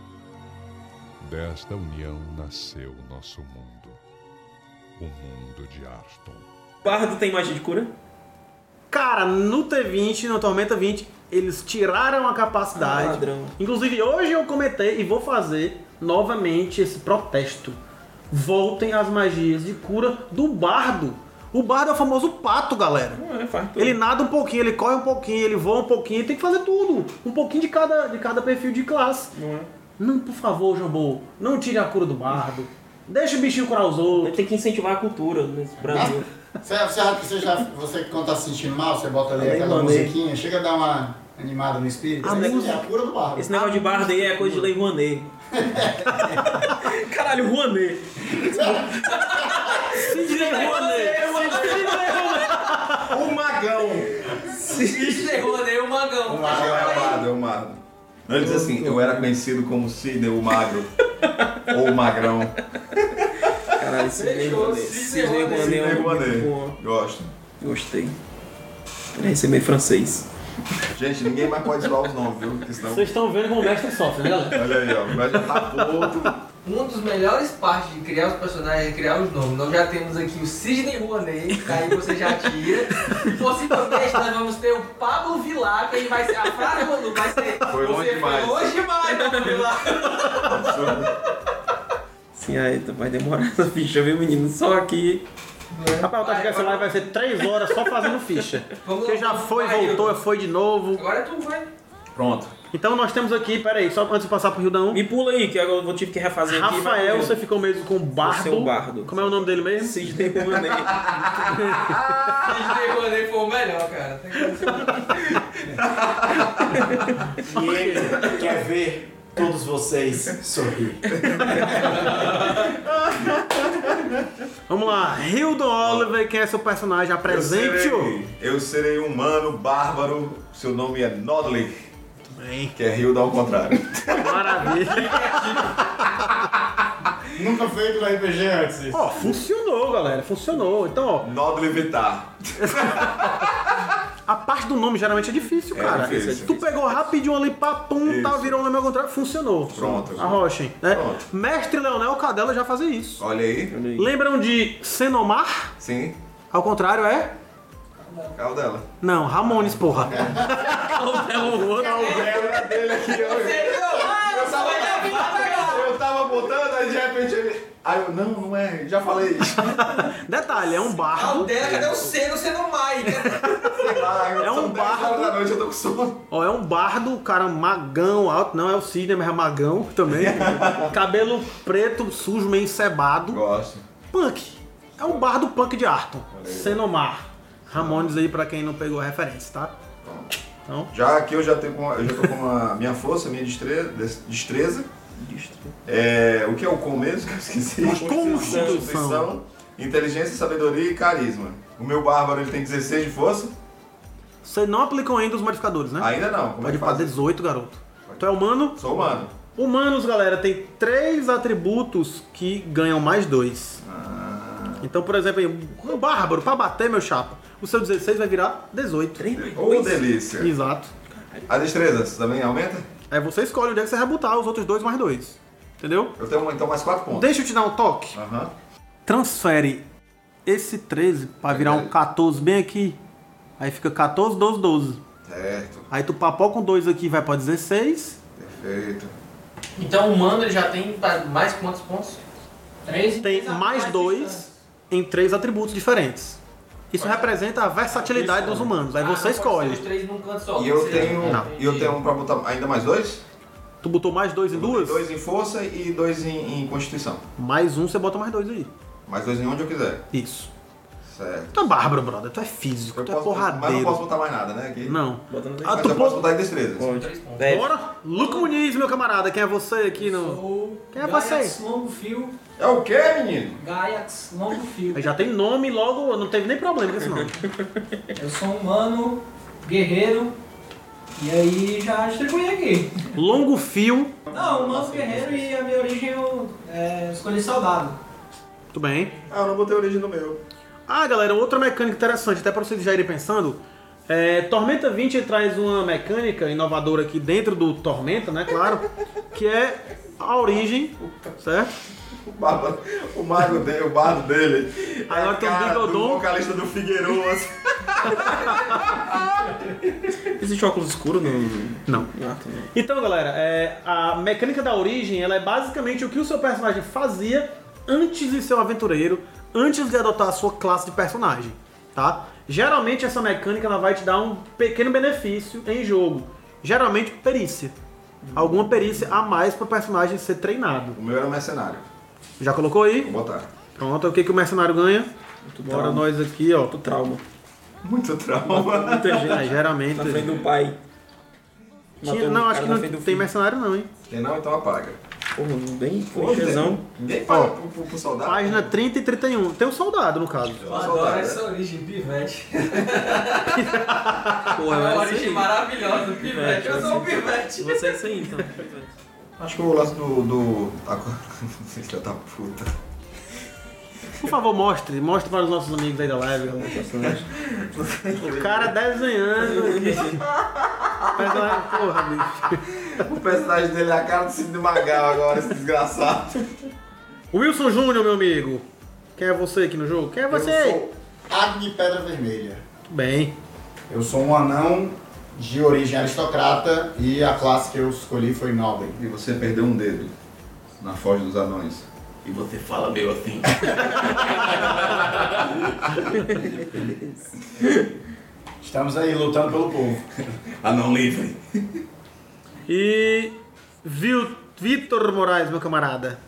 Speaker 13: Desta união nasceu nosso mundo, o mundo de Arston.
Speaker 11: Bardo tem magia de cura?
Speaker 4: Cara, no T20, no Tormenta 20, eles tiraram a
Speaker 11: Ah,
Speaker 4: capacidade.
Speaker 11: ladrão.
Speaker 4: Inclusive, hoje eu comentei e vou fazer novamente esse protesto. Voltem as magias de cura do bardo. O bardo é o famoso pato, galera.
Speaker 11: É.
Speaker 4: Ele nada um pouquinho, ele corre um pouquinho, ele voa um pouquinho, tem que fazer tudo. Um pouquinho de cada, de cada perfil de classe.
Speaker 11: Não é?
Speaker 4: Não, por favor, Jambô, não tire a cura do bardo. Deixa o bichinho curar os outros.
Speaker 11: Tem que incentivar a cultura nesse Brasil.
Speaker 7: Você, você, você já, você quando tá se sentindo mal, você bota ali
Speaker 11: Eu
Speaker 7: aquela
Speaker 11: mandei.
Speaker 7: musiquinha, chega a dar uma animada no espírito.
Speaker 11: A
Speaker 7: Esse
Speaker 11: música-
Speaker 7: é a cura do bardo.
Speaker 11: Esse negócio de bardo aí é coisa de Lei Rouanet. Caralho, Rouanet.
Speaker 4: Sidney Rouanet.
Speaker 1: O magão.
Speaker 5: Sidney Rouanet, o magão.
Speaker 1: O mago é o bardo, é o mago. Não, ele diz assim, eu era conhecido como Sidney o magro. Ou o magrão.
Speaker 11: Caralho, Sidney
Speaker 5: Fechou,
Speaker 11: Rouanet.
Speaker 5: Sidney
Speaker 11: Sidney
Speaker 5: Rouanet.
Speaker 11: É um muito bom.
Speaker 1: Gosto.
Speaker 11: Gostei. Peraí, é meio francês.
Speaker 1: Gente, ninguém mais pode zoar os nomes, viu? Porque senão...
Speaker 4: Vocês estão vendo como o mestre sofre, né, galera?
Speaker 1: Olha aí, ó. Vai já tá puto.
Speaker 5: Um dos melhores partes de criar os personagens é criar os nomes. Nós já temos aqui o Sidney Rouanet, que aí você já tira. E possivelmente nós vamos ter o Pablo Vilar, que ele vai ser. A frase do vai ser.
Speaker 1: Foi longe demais."
Speaker 5: Foi longe demais, Pablo Vilar.
Speaker 11: Sim, aí vai demorar essa ficha, viu, menino? Só aqui.
Speaker 4: Rapaz, eu tô achando que essa live vai ser 3 horas só fazendo ficha. Porque já foi, voltou, foi de novo.
Speaker 5: Agora tu vai.
Speaker 1: Pronto.
Speaker 4: Então nós temos aqui, peraí, só antes de passar pro Rildão.
Speaker 11: Me pula aí, que agora eu tive que refazer aqui.
Speaker 4: Rafael, você ficou mesmo com o Bardo.
Speaker 11: Você é o Bardo.
Speaker 4: Como é o nome dele mesmo?
Speaker 11: Sidney Rouanet.
Speaker 5: Sidney Rouanet foi o melhor, cara. Tem que ser-
Speaker 7: E ele quer ver todos vocês sorrir.
Speaker 4: Vamos lá, Hildon Oliver, quem é seu personagem? Apresente-o.
Speaker 1: eu serei um humano bárbaro. Seu nome é Nodley,
Speaker 4: Bem,
Speaker 1: que é Hilda ao contrário.
Speaker 4: maravilha.
Speaker 7: Nunca feito no RPG antes isso.
Speaker 4: Ó, funcionou, galera, funcionou. Então, ó,
Speaker 1: Nodley Vitar.
Speaker 4: a parte do nome geralmente é difícil,
Speaker 1: É
Speaker 4: cara.
Speaker 1: difícil.
Speaker 4: Tu pegou rapidinho ali, papum,
Speaker 1: Isso.
Speaker 4: tá, virou o nome ao contrário, funcionou.
Speaker 1: Pronto.
Speaker 4: Arrochem, né?
Speaker 1: Pronto.
Speaker 4: Mestre Leonel Cadela já fazia isso.
Speaker 1: Olha aí.
Speaker 4: Lembram de Senomar?
Speaker 1: Sim.
Speaker 4: Ao contrário, é?
Speaker 1: Carro dela.
Speaker 4: Não, Ramones, porra.
Speaker 1: Era dele aqui, eu, eu, tava, eu tava botando, aí de repente ele. Aí eu, não, não é, já falei isso.
Speaker 4: Detalhe, é um
Speaker 5: Ah, o
Speaker 4: bardo.
Speaker 5: dela, cadê o C no C no Mai?
Speaker 1: Sei lá, eu,
Speaker 4: É um
Speaker 1: são 10 horas
Speaker 4: bardo.
Speaker 1: da noite, eu tô com sono.
Speaker 4: Ó, é um bardo, cara magão alto, não é o Sidney, mas é magão também. Cabelo preto, sujo, meio encebado.
Speaker 1: Gosto.
Speaker 4: Punk. É um bardo punk de Arton. Senomar. Ramones aí pra quem não pegou a referência, tá? Então,
Speaker 1: Já aqui eu já tenho com, eu já tô com a minha força, minha destreza. destreza. É, o que é o com mesmo? que Eu esqueci.
Speaker 4: Constituição.
Speaker 1: inteligência, sabedoria e carisma. O meu bárbaro ele tem 16 de força?
Speaker 4: você não aplicou ainda os modificadores, né?
Speaker 1: Ainda não. Como é
Speaker 4: Pode
Speaker 1: que
Speaker 4: ir pra
Speaker 1: faz?
Speaker 4: 18, garoto. Tu é humano?
Speaker 1: Sou humano.
Speaker 4: Humanos, galera, tem três atributos que ganham mais dois.
Speaker 1: Ah.
Speaker 4: Então, por exemplo, um bárbaro, pra bater, meu chapa, o seu 16 vai virar 18.
Speaker 1: Ô, delícia.
Speaker 4: Exato.
Speaker 1: A destreza também aumenta?
Speaker 4: Aí você escolhe onde é que você vai botar os outros dois mais dois. Entendeu?
Speaker 1: Eu tenho então mais 4 pontos.
Speaker 4: Deixa eu te dar um toque.
Speaker 1: Aham.
Speaker 4: Transfere esse 13 pra virar um 14 bem aqui. Aí fica 14, 12, 12.
Speaker 1: Certo.
Speaker 4: Aí tu papou com dois aqui vai pra 16.
Speaker 1: Perfeito.
Speaker 5: Então o humano ele já tem mais quantos pontos?
Speaker 12: Três
Speaker 4: tem mais dois em três atributos diferentes. Isso representa a versatilidade dos humanos. Aí
Speaker 5: Ah,
Speaker 4: você
Speaker 5: pode
Speaker 4: escolhe.
Speaker 5: três num canto só.
Speaker 1: E eu tenho,
Speaker 4: Não.
Speaker 1: e eu tenho um pra botar ainda mais dois?
Speaker 4: Tu botou mais dois em duas?
Speaker 1: Dois em força e dois em, em constituição.
Speaker 4: Mais um, você bota mais dois aí.
Speaker 1: Mais dois em onde eu quiser.
Speaker 4: Isso.
Speaker 1: Certo.
Speaker 4: Tu é bárbaro, brother. Tu é físico,
Speaker 1: Eu
Speaker 4: tu é
Speaker 1: posso- mas
Speaker 4: porradeiro.
Speaker 1: não posso botar mais nada, né? Aqui.
Speaker 4: Não. Ah,
Speaker 1: Mas
Speaker 4: tu
Speaker 1: eu posso botar em destreza.
Speaker 11: Deve.
Speaker 4: Bora! Luco Muniz, meu camarada. Quem é você aqui no. Quem é
Speaker 12: Gaiax
Speaker 4: você?
Speaker 12: Longo Fio.
Speaker 1: É o quê, menino?
Speaker 12: Gaiax Longo Fio.
Speaker 4: Já tem nome logo, não teve nem problema com esse nome.
Speaker 12: Eu sou um humano, guerreiro. E aí já distribuí aqui.
Speaker 4: Longo fio.
Speaker 12: Não, humano, guerreiro e a minha origem eu é, escolhi soldado.
Speaker 4: Tudo bem.
Speaker 1: Ah, eu não botei a origem no meu.
Speaker 4: Ah, galera, outra mecânica interessante, até para vocês já irem pensando. É, Tormenta 20 traz uma mecânica inovadora aqui dentro do Tormenta, né? Claro. Que é a origem, certo?
Speaker 1: O, barba, o mago dele, o bardo dele.
Speaker 4: Agora
Speaker 1: é
Speaker 4: tem o
Speaker 1: do
Speaker 4: Bigodon.
Speaker 1: vocalista do Figueiredo.
Speaker 11: Existe óculos escuros no.
Speaker 4: Não.
Speaker 11: Ah, tá.
Speaker 4: Então, galera, é, a mecânica da origem ela é basicamente o que o seu personagem fazia antes de ser um aventureiro, antes de adotar a sua classe de personagem, tá? Geralmente essa mecânica ela vai te dar um pequeno benefício em jogo, geralmente perícia. Alguma perícia a mais para o personagem ser treinado.
Speaker 1: O meu era mercenário.
Speaker 4: Já colocou aí?
Speaker 1: Vou botar.
Speaker 4: Pronto, o que, que o mercenário ganha? Bora
Speaker 11: trauma.
Speaker 4: nós aqui, ó.
Speaker 11: Muito trauma.
Speaker 1: Muito trauma.
Speaker 11: Muita gente.
Speaker 4: É, geralmente.
Speaker 11: Na frente do pai.
Speaker 4: Tinha- não, acho que não tem
Speaker 11: filho.
Speaker 4: mercenário não, hein?
Speaker 1: Tem não, então apaga.
Speaker 11: Porra, bem
Speaker 1: Pô,
Speaker 11: clichêzão.
Speaker 1: Ninguém paga pro, pro, pro soldado.
Speaker 4: Página 30 e 31. Tem um soldado, no caso.
Speaker 5: Eu
Speaker 1: Soldado,
Speaker 5: adoro
Speaker 1: né?
Speaker 5: essa origem, pivete.
Speaker 11: Porra,
Speaker 5: É uma
Speaker 11: vai
Speaker 5: origem maravilhosa, pivete. Eu sou um pivete.
Speaker 11: Você é isso aí, então.
Speaker 1: Acho que o lance do. do... Filha da puta.
Speaker 4: Por favor, mostre. Mostre para os nossos amigos aí da live. O cara desenhando aqui. Personagem- Porra, bicho.
Speaker 1: O personagem dele é a cara do Cid Magal agora, esse desgraçado.
Speaker 4: Wilson Júnior, meu amigo. Quem é você aqui no jogo? Quem é você?
Speaker 7: Eu sou Agni Pedra Vermelha.
Speaker 4: Bem.
Speaker 7: Eu sou um anão de origem aristocrata e a classe que eu escolhi foi Nobre.
Speaker 1: E você perdeu um dedo na Foz dos Anões.
Speaker 14: E você fala meio assim.
Speaker 7: Estamos aí lutando pelo povo.
Speaker 14: Anão livre.
Speaker 4: E. Vil- Vitor Moraes, meu camarada.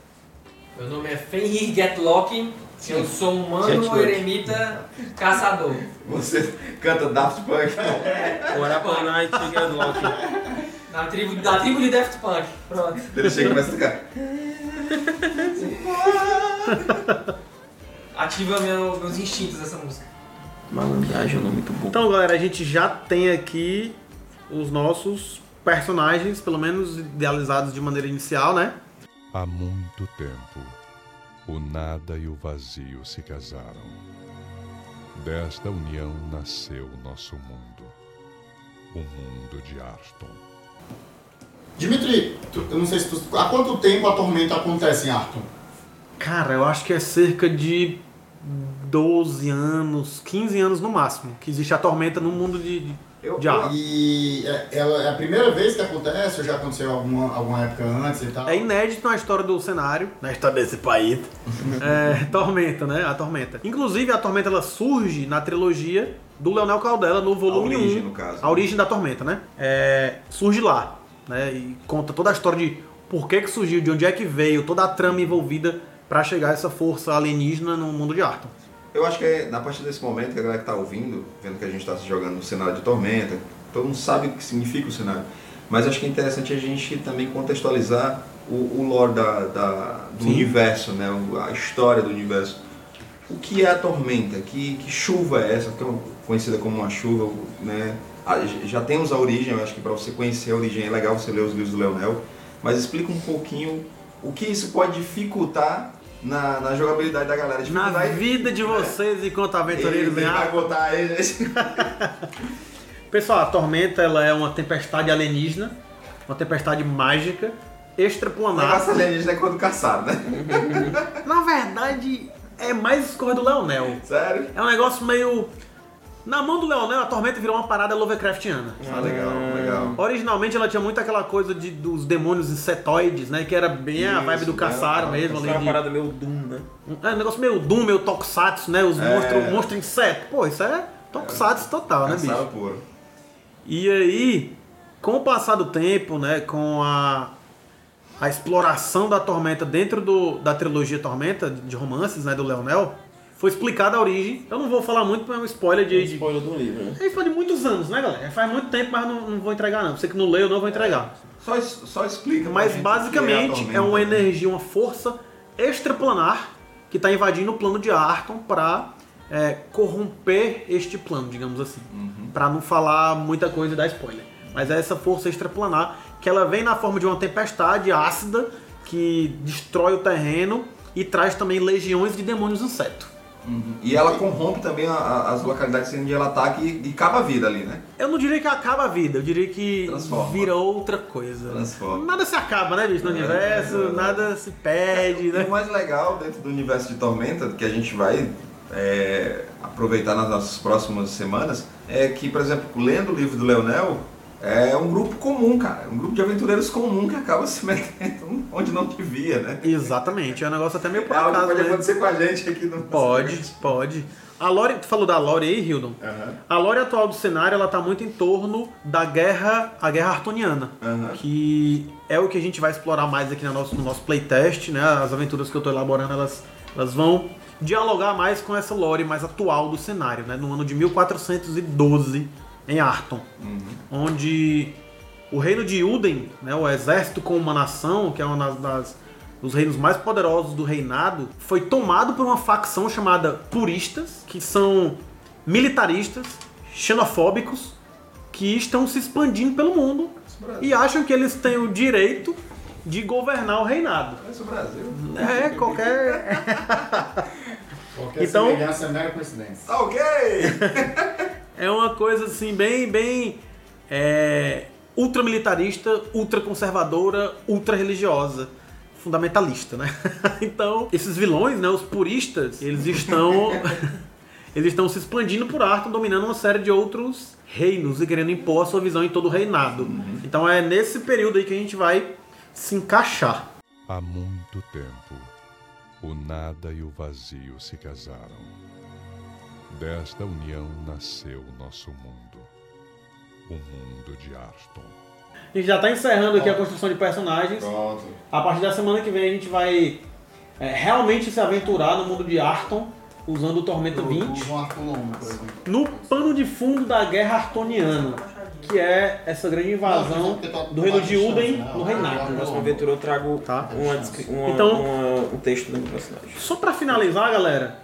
Speaker 5: Meu nome é Fenrir Getlock. Eu sou um humano
Speaker 11: Getlock.
Speaker 5: eremita caçador.
Speaker 1: Você canta Daft Punk.
Speaker 11: Bora pra Night Deadlock.
Speaker 5: Na tribo, da tribo de Daft Punk. Pronto.
Speaker 1: Ele chega e começa a tocar.
Speaker 5: Ativa meu, meus instintos essa música.
Speaker 11: Malandragem é um nome muito bom.
Speaker 4: Então, galera, a gente já tem aqui os nossos personagens, pelo menos idealizados de maneira inicial, né?
Speaker 13: Há muito tempo, o nada e o vazio se casaram. Desta união nasceu o nosso mundo, o mundo de Arston.
Speaker 7: Dimitri, eu não sei se tu. Há quanto tempo a tormenta acontece em Arton?
Speaker 4: Cara, eu acho que é cerca de 12 anos, 15 anos no máximo, que existe a tormenta no mundo de, de,
Speaker 1: Eu-
Speaker 4: de ar.
Speaker 7: E é, ela- é a primeira vez que acontece ou já aconteceu alguma, alguma época antes e tal?
Speaker 4: É inédito na história do cenário, na história desse país. é, Tormenta, né? A Tormenta. Inclusive, a Tormenta ela surge na trilogia do Leonel Caldela no volume
Speaker 1: A origem,
Speaker 4: 1.
Speaker 1: no caso.
Speaker 4: A origem da Tormenta, né? É, surge lá, né? E conta toda a história de por que que surgiu, de onde é que veio, toda a trama envolvida pra chegar essa força alienígena no mundo de Arton.
Speaker 1: Eu acho que é na partir desse momento que a galera que tá ouvindo, vendo que a gente está se jogando no cenário de Tormenta, todo mundo sabe o que significa o cenário. Mas acho que é interessante a gente também contextualizar o, o lore da, da- do
Speaker 4: Sim.
Speaker 1: universo, né? A história do universo. O que é a tormenta? Que, que chuva é essa? Que é conhecida como uma chuva, né? Já temos a origem, eu acho que para você conhecer a origem é legal você ler os livros do Leonel, mas explica um pouquinho o que isso pode dificultar na, na jogabilidade da galera.
Speaker 4: Na
Speaker 1: Dificuldade-
Speaker 4: vida de vocês enquanto aventureiros
Speaker 1: ele
Speaker 4: em
Speaker 1: vai botar.
Speaker 4: Pessoal, a Tormenta ela é uma tempestade alienígena, uma tempestade mágica,
Speaker 1: O negócio
Speaker 4: extraplanar.
Speaker 1: alienígena é quando caçado, né?
Speaker 4: Na verdade, é mais escorra do Leonel.
Speaker 1: Sério?
Speaker 4: É um negócio meio. Na mão do Leonel, a Tormenta virou uma parada Lovecraftiana.
Speaker 1: Ah, legal, legal.
Speaker 4: Originalmente ela tinha muito aquela coisa de, dos demônios insetoides, né? Que era bem a
Speaker 1: Isso,
Speaker 4: vibe do
Speaker 1: né?
Speaker 4: Caçaro mesmo.
Speaker 11: Isso
Speaker 4: ali
Speaker 11: é uma
Speaker 4: de-
Speaker 11: parada meio Doom, né?
Speaker 4: É um negócio meio Doom, meio Tokusatsu, né? Os
Speaker 1: É.
Speaker 4: monstros monstro inseto. Pô, isso é Tokusatsu total, né, bicho?
Speaker 1: puro.
Speaker 4: E aí, com o passar do tempo, né? Com a, a exploração da Tormenta dentro do, da trilogia Tormenta, de romances, né? Do Leonel, foi explicada a origem. Eu não vou falar muito, porque é um spoiler de... de-
Speaker 11: Spoiler do livro, né?
Speaker 4: É spoiler de muitos anos, né, galera? Faz muito tempo, mas não, não vou entregar, não. Você que não leu, eu não vou entregar.
Speaker 1: Só, só explica.
Speaker 4: Mas
Speaker 1: que
Speaker 4: basicamente é, uma energia, uma força extraplanar que está invadindo o plano de Arton para corromper este plano, digamos assim. Para não falar muita coisa e dar spoiler. Mas é essa força extraplanar que ela vem na forma de uma tempestade ácida que destrói o terreno e traz também legiões de demônios inseto.
Speaker 1: Uhum. E ela corrompe também a- a- as localidades onde ela tá que, e acaba a vida ali, né?
Speaker 4: Eu não diria que acaba a vida, eu diria que
Speaker 1: Transforma.
Speaker 4: vira outra coisa.
Speaker 1: Transforma.
Speaker 4: Nada se acaba, né, bicho? No
Speaker 1: É,
Speaker 4: universo,
Speaker 1: é, é.
Speaker 4: nada se perde,
Speaker 1: E
Speaker 4: né?
Speaker 1: o mais legal dentro do universo de Tormenta, que a gente vai é, aproveitar nas nossas próximas semanas, é que, por exemplo, lendo o livro do Leonel, é um grupo comum, cara. Um grupo de aventureiros comum que acaba se metendo onde não devia, né?
Speaker 4: Exatamente, é um negócio até meio por
Speaker 1: É que
Speaker 4: acaso.
Speaker 1: pode
Speaker 4: né?
Speaker 1: acontecer com a gente aqui no
Speaker 4: Pode, pode. A lore, tu falou da lore aí, Hildon?
Speaker 1: Aham.
Speaker 4: A lore atual do cenário, ela tá muito em torno da guerra, a guerra artoniana,
Speaker 1: Aham.
Speaker 4: que é o que a gente vai explorar mais aqui no nosso, no nosso playtest, né? As aventuras que eu tô elaborando, elas, elas vão dialogar mais com essa lore mais atual do cenário, né? No ano de 1412, em Arton, onde o reino de Uden, né, o exército como uma nação, que é das- dos reinos mais poderosos do reinado, foi tomado por uma facção chamada Puristas, que são militaristas, xenofóbicos, que estão se expandindo pelo mundo e acham que eles têm o direito de governar o reinado.
Speaker 1: Esse é o Brasil.
Speaker 4: É, qualquer.
Speaker 7: Qualquer
Speaker 4: Então-
Speaker 7: semelhança é mera coincidência.
Speaker 1: Tá ok!
Speaker 4: É uma coisa assim, bem, bem é, ultramilitarista, ultraconservadora, ultra-religiosa, fundamentalista, né? Então, esses vilões, né, os puristas, eles estão eles estão se expandindo por Arthur, dominando uma série de outros reinos e querendo impor a sua visão em todo o reinado. Então é nesse período aí que a gente vai se encaixar.
Speaker 13: Há muito tempo, o nada e o vazio se casaram. Desta união nasceu o nosso mundo, o mundo de Arston.
Speaker 4: A gente já está encerrando aqui a construção de personagens.
Speaker 1: Pronto.
Speaker 4: A partir da semana que vem a gente vai é, realmente se aventurar no mundo de Arton, usando o Tormenta 20,
Speaker 7: Um arco longo, por exemplo.
Speaker 4: no pano de fundo da Guerra Artoniana, que é essa grande invasão do reino de Uden no
Speaker 11: Na
Speaker 4: reinado.
Speaker 11: próxima aventura eu trago uma, descri- uma-
Speaker 4: Então-
Speaker 11: uma- um texto do meu personagem.
Speaker 4: Só pra finalizar, galera,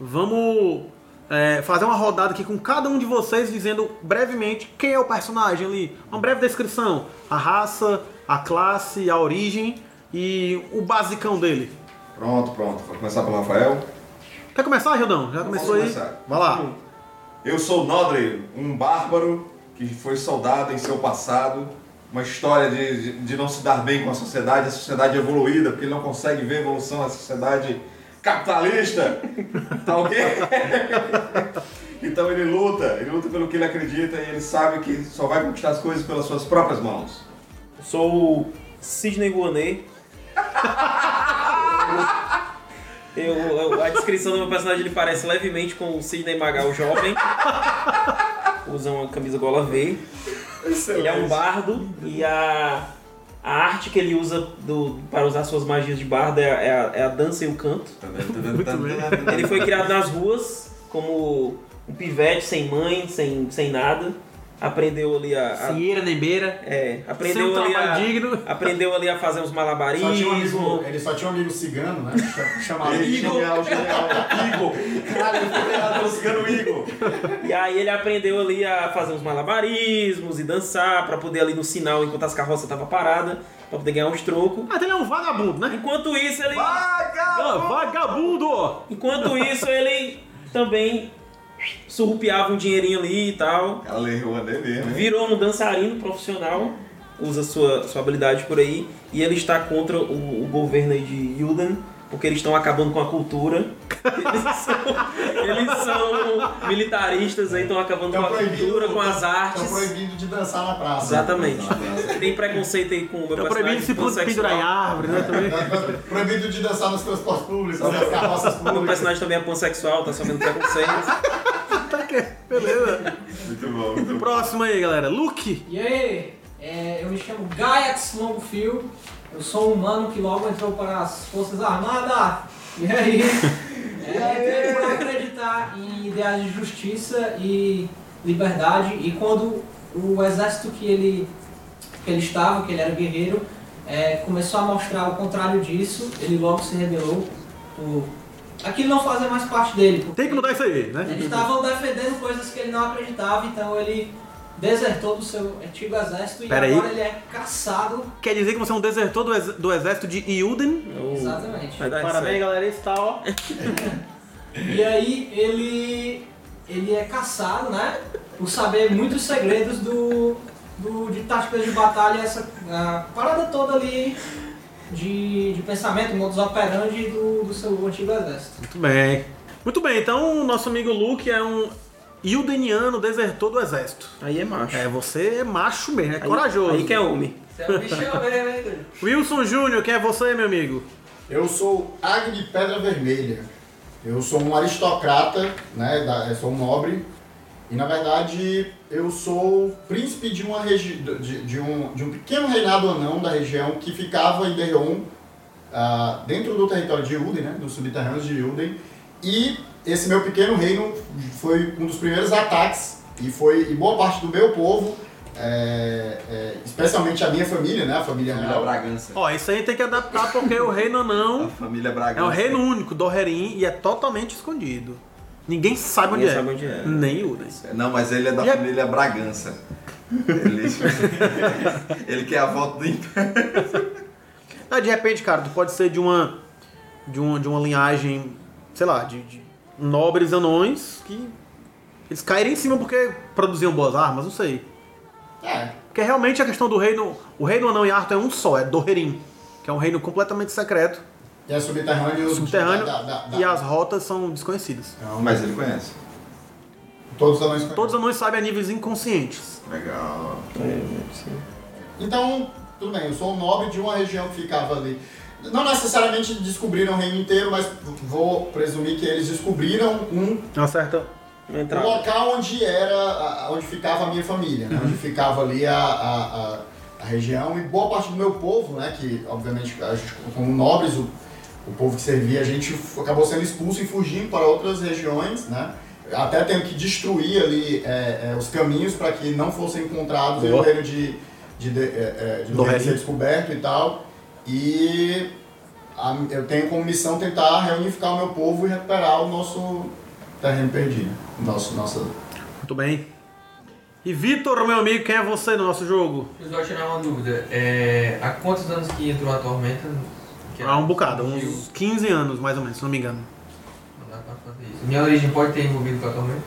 Speaker 4: vamos é, fazer uma rodada aqui com cada um de vocês dizendo brevemente quem é o personagem ali. Uma breve descrição. A raça, a classe, a origem e o basicão dele.
Speaker 1: Pronto, pronto. Vou começar pelo Rafael.
Speaker 4: Quer começar, Rildão? Já começou aí?
Speaker 1: começar.
Speaker 4: Vai lá.
Speaker 1: Eu sou Nodre, um bárbaro que foi soldado em seu passado. Uma história de, de, de não se dar bem com a sociedade, a sociedade evoluída, porque ele não consegue ver a evolução da sociedade capitalista. Tá ok? então ele luta, ele luta pelo que ele acredita e ele sabe que só vai conquistar as coisas pelas suas próprias mãos.
Speaker 11: Eu sou o Sidney Guanet. Eu, eu- a descrição do meu personagem ele parece levemente com o Sidney Magal jovem. Usa uma camisa gola V. Ele é um bardo e a, a arte que ele usa do- para usar suas magias de bardo é, a- é a, é a dança e o canto. Ele foi criado nas ruas como um pivete sem mãe, sem, sem nada. Aprendeu ali a. a
Speaker 4: Sem eira nem beira.
Speaker 11: É, aprendeu
Speaker 4: um
Speaker 11: ali a,
Speaker 4: digno.
Speaker 11: Aprendeu ali a fazer uns
Speaker 7: Só tinha um
Speaker 11: malabarismos.
Speaker 7: amigo, ele só tinha um amigo cigano, né? Chamado
Speaker 1: Ele-
Speaker 7: Igor.
Speaker 1: Genial, genial. Igor. Treinado pelo cigano Igor.
Speaker 11: E aí ele aprendeu ali a fazer uns malabarismos e dançar pra poder ali no sinal enquanto as carroças estavam paradas, pra poder ganhar uns trocos.
Speaker 4: Ah, ele é um vagabundo, né?
Speaker 11: Enquanto isso ele.
Speaker 4: Ah, vagabundo!
Speaker 11: Enquanto isso ele também surrupiava um dinheirinho ali e tal.
Speaker 1: Ela leu a dele mesmo. hein?
Speaker 11: Virou um dançarino profissional, usa sua, sua habilidade por aí, e ele está contra o, o governo aí de Yuden, porque eles estão acabando com a cultura. Eles são, Eles são militaristas aí, estão acabando com a cultura, com as artes.
Speaker 7: Estão proibindo de dançar na praça.
Speaker 11: Exatamente. Tem preconceito aí com o meu
Speaker 4: Tá
Speaker 11: personagem
Speaker 4: proibido de se pendurar em árvore, né? Também.
Speaker 7: Proibido de dançar nos transportes públicos, nas carroças
Speaker 11: Meu
Speaker 7: públicas.
Speaker 11: personagem também é pansexual, tá sofrendo preconceito.
Speaker 4: Beleza.
Speaker 1: Muito bom, muito bom.
Speaker 4: Próximo aí, galera. Luke.
Speaker 12: E aí, é, eu me chamo Gaiax Longfield, eu sou um humano que logo entrou para as Forças Armadas. E aí, é, por acreditar em ideais de justiça e liberdade. E quando o exército que ele, que ele estava, que ele era guerreiro, é, começou a mostrar o contrário disso, ele logo se rebelou por aquilo não fazer mais parte dele.
Speaker 4: Tem que mudar isso aí, né?
Speaker 12: Eles estavam defendendo coisas que ele não acreditava, então ele desertou do seu antigo exército e
Speaker 4: Pera aí.
Speaker 12: agora ele é caçado.
Speaker 4: Quer dizer que você é um desertor do, ex- do exército de Iuden?
Speaker 12: Exatamente.
Speaker 4: Parabéns, galera. Esse tá, ó.
Speaker 12: E aí ele ele é caçado, né? Por saber muitos segredos do, do de táticas de batalha, essa a parada toda ali de, de pensamento, modus operandi do, do seu antigo exército.
Speaker 4: Muito bem. Muito bem, então o nosso amigo Luke é um Iudeniano desertor do exército.
Speaker 11: Aí é macho.
Speaker 4: É, você é macho mesmo, é
Speaker 11: Aí-
Speaker 4: corajoso.
Speaker 11: Aí que é homem.
Speaker 5: Você é um bichão mesmo, hein?
Speaker 4: Wilson Júnior, quem é você, meu amigo?
Speaker 7: Eu sou Águia de Pedra Vermelha. Eu sou um aristocrata, né? da- Eu sou um nobre. E na verdade eu sou príncipe de uma regi de, de um, de um pequeno reinado anão da região que ficava em Derron, ah, dentro do território de Uden, né? Dos subterrâneos de Uden. E esse meu pequeno reino foi um dos primeiros ataques e foi e boa parte do meu povo, é, é, especialmente a minha família, né? A família
Speaker 1: Família
Speaker 7: real.
Speaker 1: Bragança.
Speaker 4: Ó, isso aí tem que adaptar porque o reino
Speaker 1: A
Speaker 4: não
Speaker 1: família
Speaker 4: é
Speaker 1: Bragança.
Speaker 4: o reino único do Herim e é totalmente escondido. Ninguém sabe onde
Speaker 11: Ninguém
Speaker 4: é.
Speaker 11: sabe onde é.
Speaker 4: Nem Iuden.
Speaker 1: Não, mas ele é da
Speaker 4: E a-
Speaker 1: família Bragança. Ele, ele quer a volta do Império.
Speaker 4: Ah, de repente, cara, tu pode ser de uma de uma, de uma linhagem, sei lá, de, de nobres anões que eles caíram em cima porque produziam boas armas, não sei.
Speaker 7: É,
Speaker 4: Porque realmente a questão do reino, o reino anão e Arthur é um só, é Doherim, que é um reino completamente secreto,
Speaker 7: e é subterrâneo.
Speaker 4: subterrâneo,
Speaker 7: da- da- da-
Speaker 4: e as rotas são desconhecidas.
Speaker 1: Mas ele conhece.
Speaker 7: Todos os anões conhecem.
Speaker 4: Todos os anões sabem a níveis inconscientes.
Speaker 1: Legal.
Speaker 7: Então, tudo bem, eu sou um nobre de uma região que ficava ali. Não necessariamente descobriram o reino inteiro, mas vou presumir que eles descobriram um
Speaker 4: Uma certa.
Speaker 11: Uma
Speaker 7: o
Speaker 11: entrada.
Speaker 7: local onde era, onde ficava a minha família, né? Onde ficava ali a, a, a, a região e boa parte do meu povo, né? Que obviamente a gente, como nobres, o, o povo que servia, a gente acabou sendo expulso e fugindo para outras regiões, né? Até tenho que destruir ali é, é, os caminhos para que não fossem encontrados o
Speaker 4: Boa.
Speaker 7: reino de, de, de, é, é, de
Speaker 4: reino.
Speaker 7: ser descoberto e tal. E a- eu tenho como missão tentar reunificar o meu povo e recuperar o nosso terreno perdido. Nosso, nossa
Speaker 4: Muito bem. E Vitor, meu amigo, quem é você no nosso jogo?
Speaker 5: Eu só tirar uma dúvida. É, há quantos anos que entrou a tormenta? Que
Speaker 4: Há um bocado, uns 15 anos mais ou menos, se não me engano.
Speaker 5: Não dá pra fazer isso. Minha origem pode ter envolvido com a tormenta?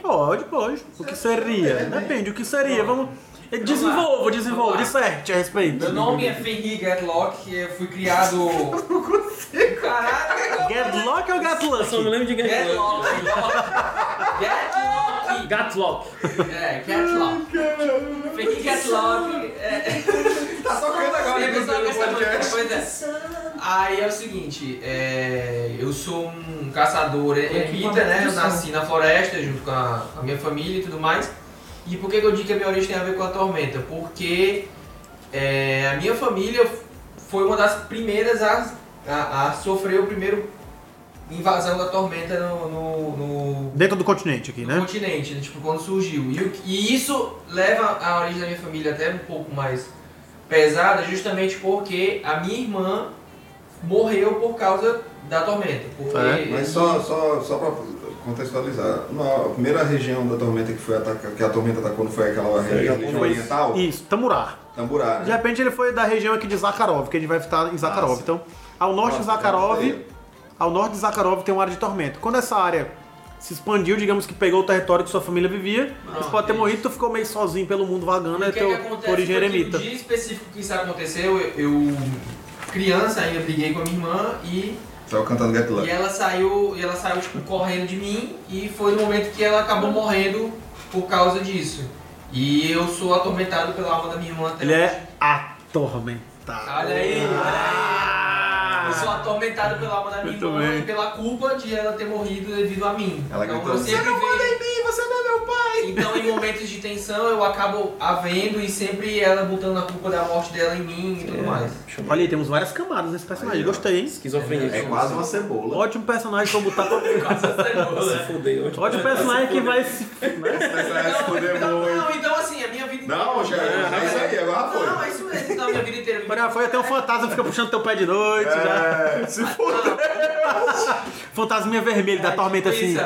Speaker 4: Pode, pode. O que seria? Depende, o que seria? Vamos. Desenvolva, desenvolva, disserte a respeito.
Speaker 5: Meu nome é Fenrir Gatlock, eu fui criado. Caralho!
Speaker 4: Getlock ou
Speaker 11: Eu só me lembro de Gatlock.
Speaker 5: Gatlock!
Speaker 11: Gatlock.
Speaker 5: É, Gatlock. Fenrir Gatlock. É...
Speaker 1: Podcast.
Speaker 5: Pois é. Aí é o seguinte, é, eu sou um caçador ermita, né? Eu nasci na floresta junto com a, com a minha família e tudo mais. E por que, que eu digo que a minha origem tem a ver com a tormenta? Porque é, a minha família foi uma das primeiras a, a, a sofrer o primeiro invasão da tormenta no, no- no,
Speaker 4: Dentro do continente aqui,
Speaker 5: no
Speaker 4: né?
Speaker 5: continente, né? tipo, quando surgiu. E, e isso leva a origem da minha família até um pouco mais pesada, justamente porque a minha irmã morreu por causa da tormenta. Porque
Speaker 4: É,
Speaker 1: Mas só, só, só pra contextualizar, na- a primeira região da tormenta que, foi ataca, que a tormenta atacou não foi aquela região, região oriental?
Speaker 4: Isso, Tamurá.
Speaker 1: Tamburá,
Speaker 4: De
Speaker 1: né?
Speaker 4: repente ele foi da região aqui de Zakharov, que a gente vai estar em Zakharov.
Speaker 1: Nossa.
Speaker 4: Então, ao norte de
Speaker 1: Nossa,
Speaker 4: Zakharov,
Speaker 1: grande
Speaker 4: ao norte de Zakharov tem uma área de tormenta. Quando essa área se expandiu, digamos que pegou o território que sua família vivia,
Speaker 5: Pronto,
Speaker 4: você pode ter
Speaker 5: é
Speaker 4: morrido, tu ficou meio sozinho pelo mundo vagando, é
Speaker 5: o que, é que
Speaker 4: teu
Speaker 5: acontece
Speaker 4: origem
Speaker 5: que
Speaker 4: eremita.
Speaker 5: no dia específico que isso aconteceu, eu, eu, criança ainda briguei com a minha irmã e
Speaker 1: Saiu cantando Get Lucky.
Speaker 5: E ela saiu, e ela saiu tipo, correndo de mim e foi no momento que ela acabou morrendo por causa disso. E eu sou atormentado pela alma da minha irmã até
Speaker 4: Ele
Speaker 5: hoje.
Speaker 4: é atormentado.
Speaker 5: Olha aí, olha aí. Eu sou atormentado pela alma da minha
Speaker 4: Muito
Speaker 5: irmã
Speaker 4: bem.
Speaker 5: e pela culpa de ela ter morrido devido a mim.
Speaker 1: Ela
Speaker 5: então,
Speaker 1: gritou, "Você não manda em mim, você não é meu pai!
Speaker 5: Então, em momentos de tensão, eu acabo a vendo e sempre ela botando a culpa da morte dela em mim e tudo mais.
Speaker 4: Olha aí, temos várias camadas nesse personagem. Gostei, hein?
Speaker 11: Esquizofrenia.
Speaker 1: É quase uma cebola.
Speaker 4: Ótimo personagem pra botar pra
Speaker 11: Se fudeu.
Speaker 4: Ótimo personagem que vai se.
Speaker 1: Vai se fuder
Speaker 5: Então,
Speaker 1: muito.
Speaker 5: não, então assim, a minha vida inteira.
Speaker 1: Não, já é isso aí, agora foi.
Speaker 5: Não, é isso mesmo. A minha vida inteira.
Speaker 4: Agora foi até um fantasma que fica puxando teu pé de noite.
Speaker 1: É,
Speaker 4: já.
Speaker 1: se fuder.
Speaker 4: Fantasminha vermelho da tormenta assim.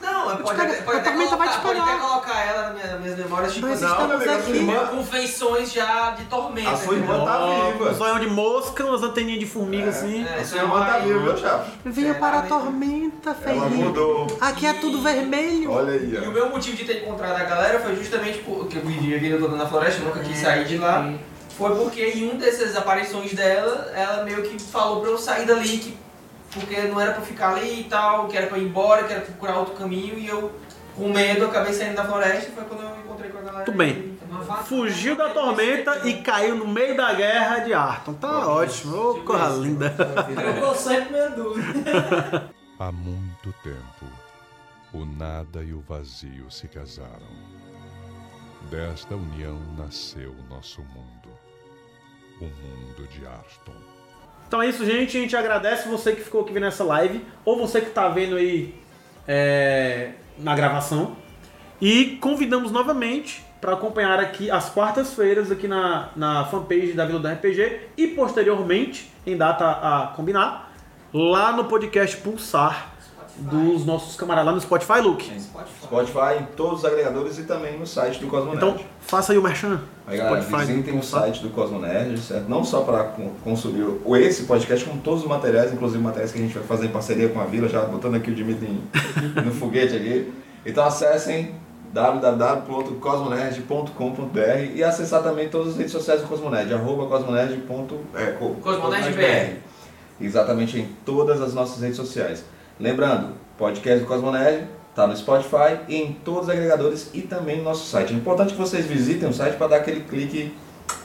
Speaker 5: Não, pode, pode,
Speaker 4: a
Speaker 5: até
Speaker 4: tormenta vai te
Speaker 5: colocar, pode até colocar ela nas minhas, nas minhas memórias, tipo
Speaker 4: Mas
Speaker 5: assim,
Speaker 1: Não, meu amigo, a sua irmã,
Speaker 5: com feições já de tormenta.
Speaker 1: a sua irmã tá
Speaker 4: Um
Speaker 1: viva.
Speaker 4: zoião de mosca, umas anteninhas de formiga assim.
Speaker 5: É,
Speaker 1: A
Speaker 5: isso
Speaker 1: sua
Speaker 5: é
Speaker 1: irmã tá
Speaker 5: uma-
Speaker 1: viva, meu chapa.
Speaker 4: Venha para a tormenta,
Speaker 1: Ela mudou.
Speaker 4: Aqui é tudo vermelho.
Speaker 1: Olha aí,
Speaker 5: E o
Speaker 1: ó.
Speaker 5: meu motivo de ter encontrado a galera foi justamente porque eu vivi a vida toda na floresta, eu nunca quis sair de lá. Foi porque em um dessas aparições dela, ela meio que falou pra eu sair dali, que, porque não era pra ficar ali e tal, que era pra ir embora, que era pra procurar outro caminho, e eu, com medo, acabei saindo da floresta, foi quando eu encontrei com a galera.
Speaker 4: Tudo bem. Fugiu da tormenta e caiu no meio da guerra de Arton. Tá ótimo. Ô, coisa linda.
Speaker 12: Trocou sempre minha dúvida.
Speaker 13: Há muito tempo, o nada e o vazio se casaram. Desta união nasceu nosso mundo, o mundo de Arston.
Speaker 4: Então é isso, gente. A gente agradece você que ficou aqui vendo essa live, ou você que tá vendo aí é, na gravação. E convidamos novamente para acompanhar aqui às quartas-feiras aqui na, na fanpage da Vila do RPG e posteriormente, em data a combinar, lá no podcast Pulsar dos nossos camaradas lá no Spotify, Luke.
Speaker 1: Spotify em todos os agregadores e também no site do Cosmonerd.
Speaker 4: Então, faça aí o merchan.
Speaker 1: Aí, galera, visitem o site do Cosmonerd, certo? Não só para con- consumir o- esse podcast, como todos os materiais, inclusive materiais que a gente vai fazer em parceria com a Vila, já botando aqui o Dimitri no foguete aqui. Então acessem www.cosmonerd.com.br e acessar também todas as redes sociais do Cosmonerd, arroba cosmonerd. ponto- é,
Speaker 5: Cosmonerd.br.
Speaker 1: Exatamente em todas as nossas redes sociais. Lembrando, podcast do Cosmonerd está no Spotify e em todos os agregadores e também no nosso site. É importante que vocês visitem o site para dar aquele clique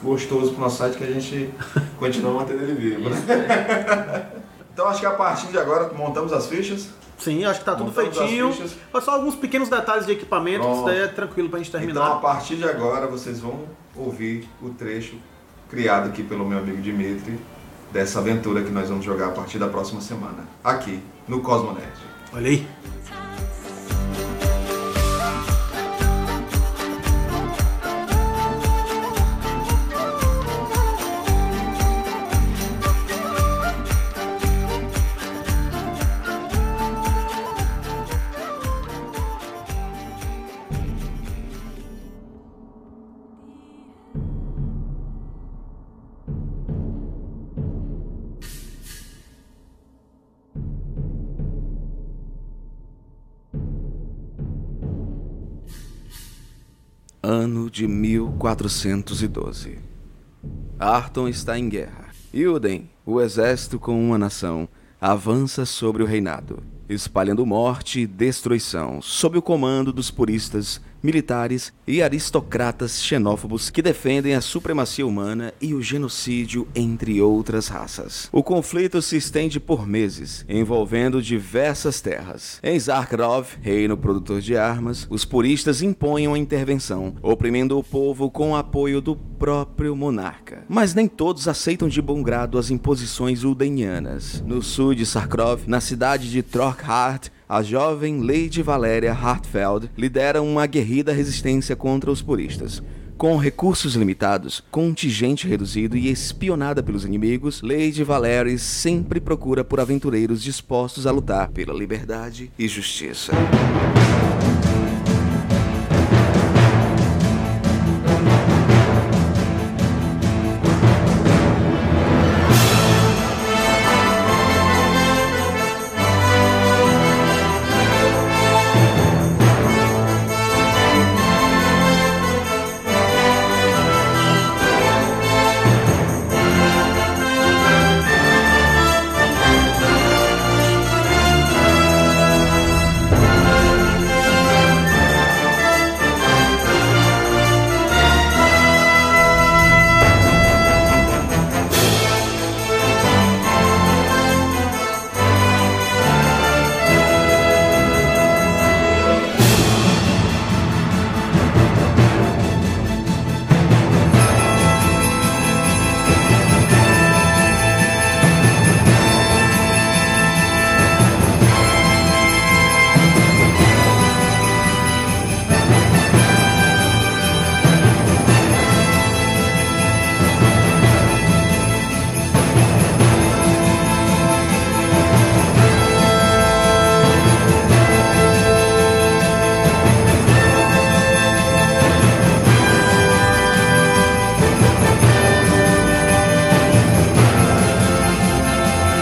Speaker 1: gostoso pro nosso site que a gente continua mantendo ele vivo. Né? então acho que a partir de agora montamos as fichas.
Speaker 4: Sim, acho que tá tudo
Speaker 1: Montamos
Speaker 4: feitinho. Só alguns pequenos detalhes de equipamento, que isso daí é tranquilo pra gente terminar.
Speaker 1: Então a partir de agora vocês vão ouvir o trecho criado aqui pelo meu amigo Dimitri dessa aventura que nós vamos jogar a partir da próxima semana, aqui no Cosmonerd.
Speaker 4: Olha aí.
Speaker 15: De 1412. Arton está em guerra. Ilden, o exército com uma nação, avança sobre o reinado, espalhando morte e destruição sob o comando dos puristas, militares e aristocratas xenófobos que defendem a supremacia humana e o genocídio entre outras raças. O conflito se estende por meses, envolvendo diversas terras. Em Zarkrov, reino produtor de armas, os puristas impõem uma intervenção, oprimindo o povo com o apoio do próprio monarca. Mas nem todos aceitam de bom grado as imposições udenianas. No sul de Sarkrov, na cidade de Trockhart, a jovem Lady Valéria Hartfeld lidera uma aguerrida resistência contra os puristas. Com recursos limitados, contingente reduzido e espionada pelos inimigos, Lady Valerie sempre procura por aventureiros dispostos a lutar pela liberdade e justiça.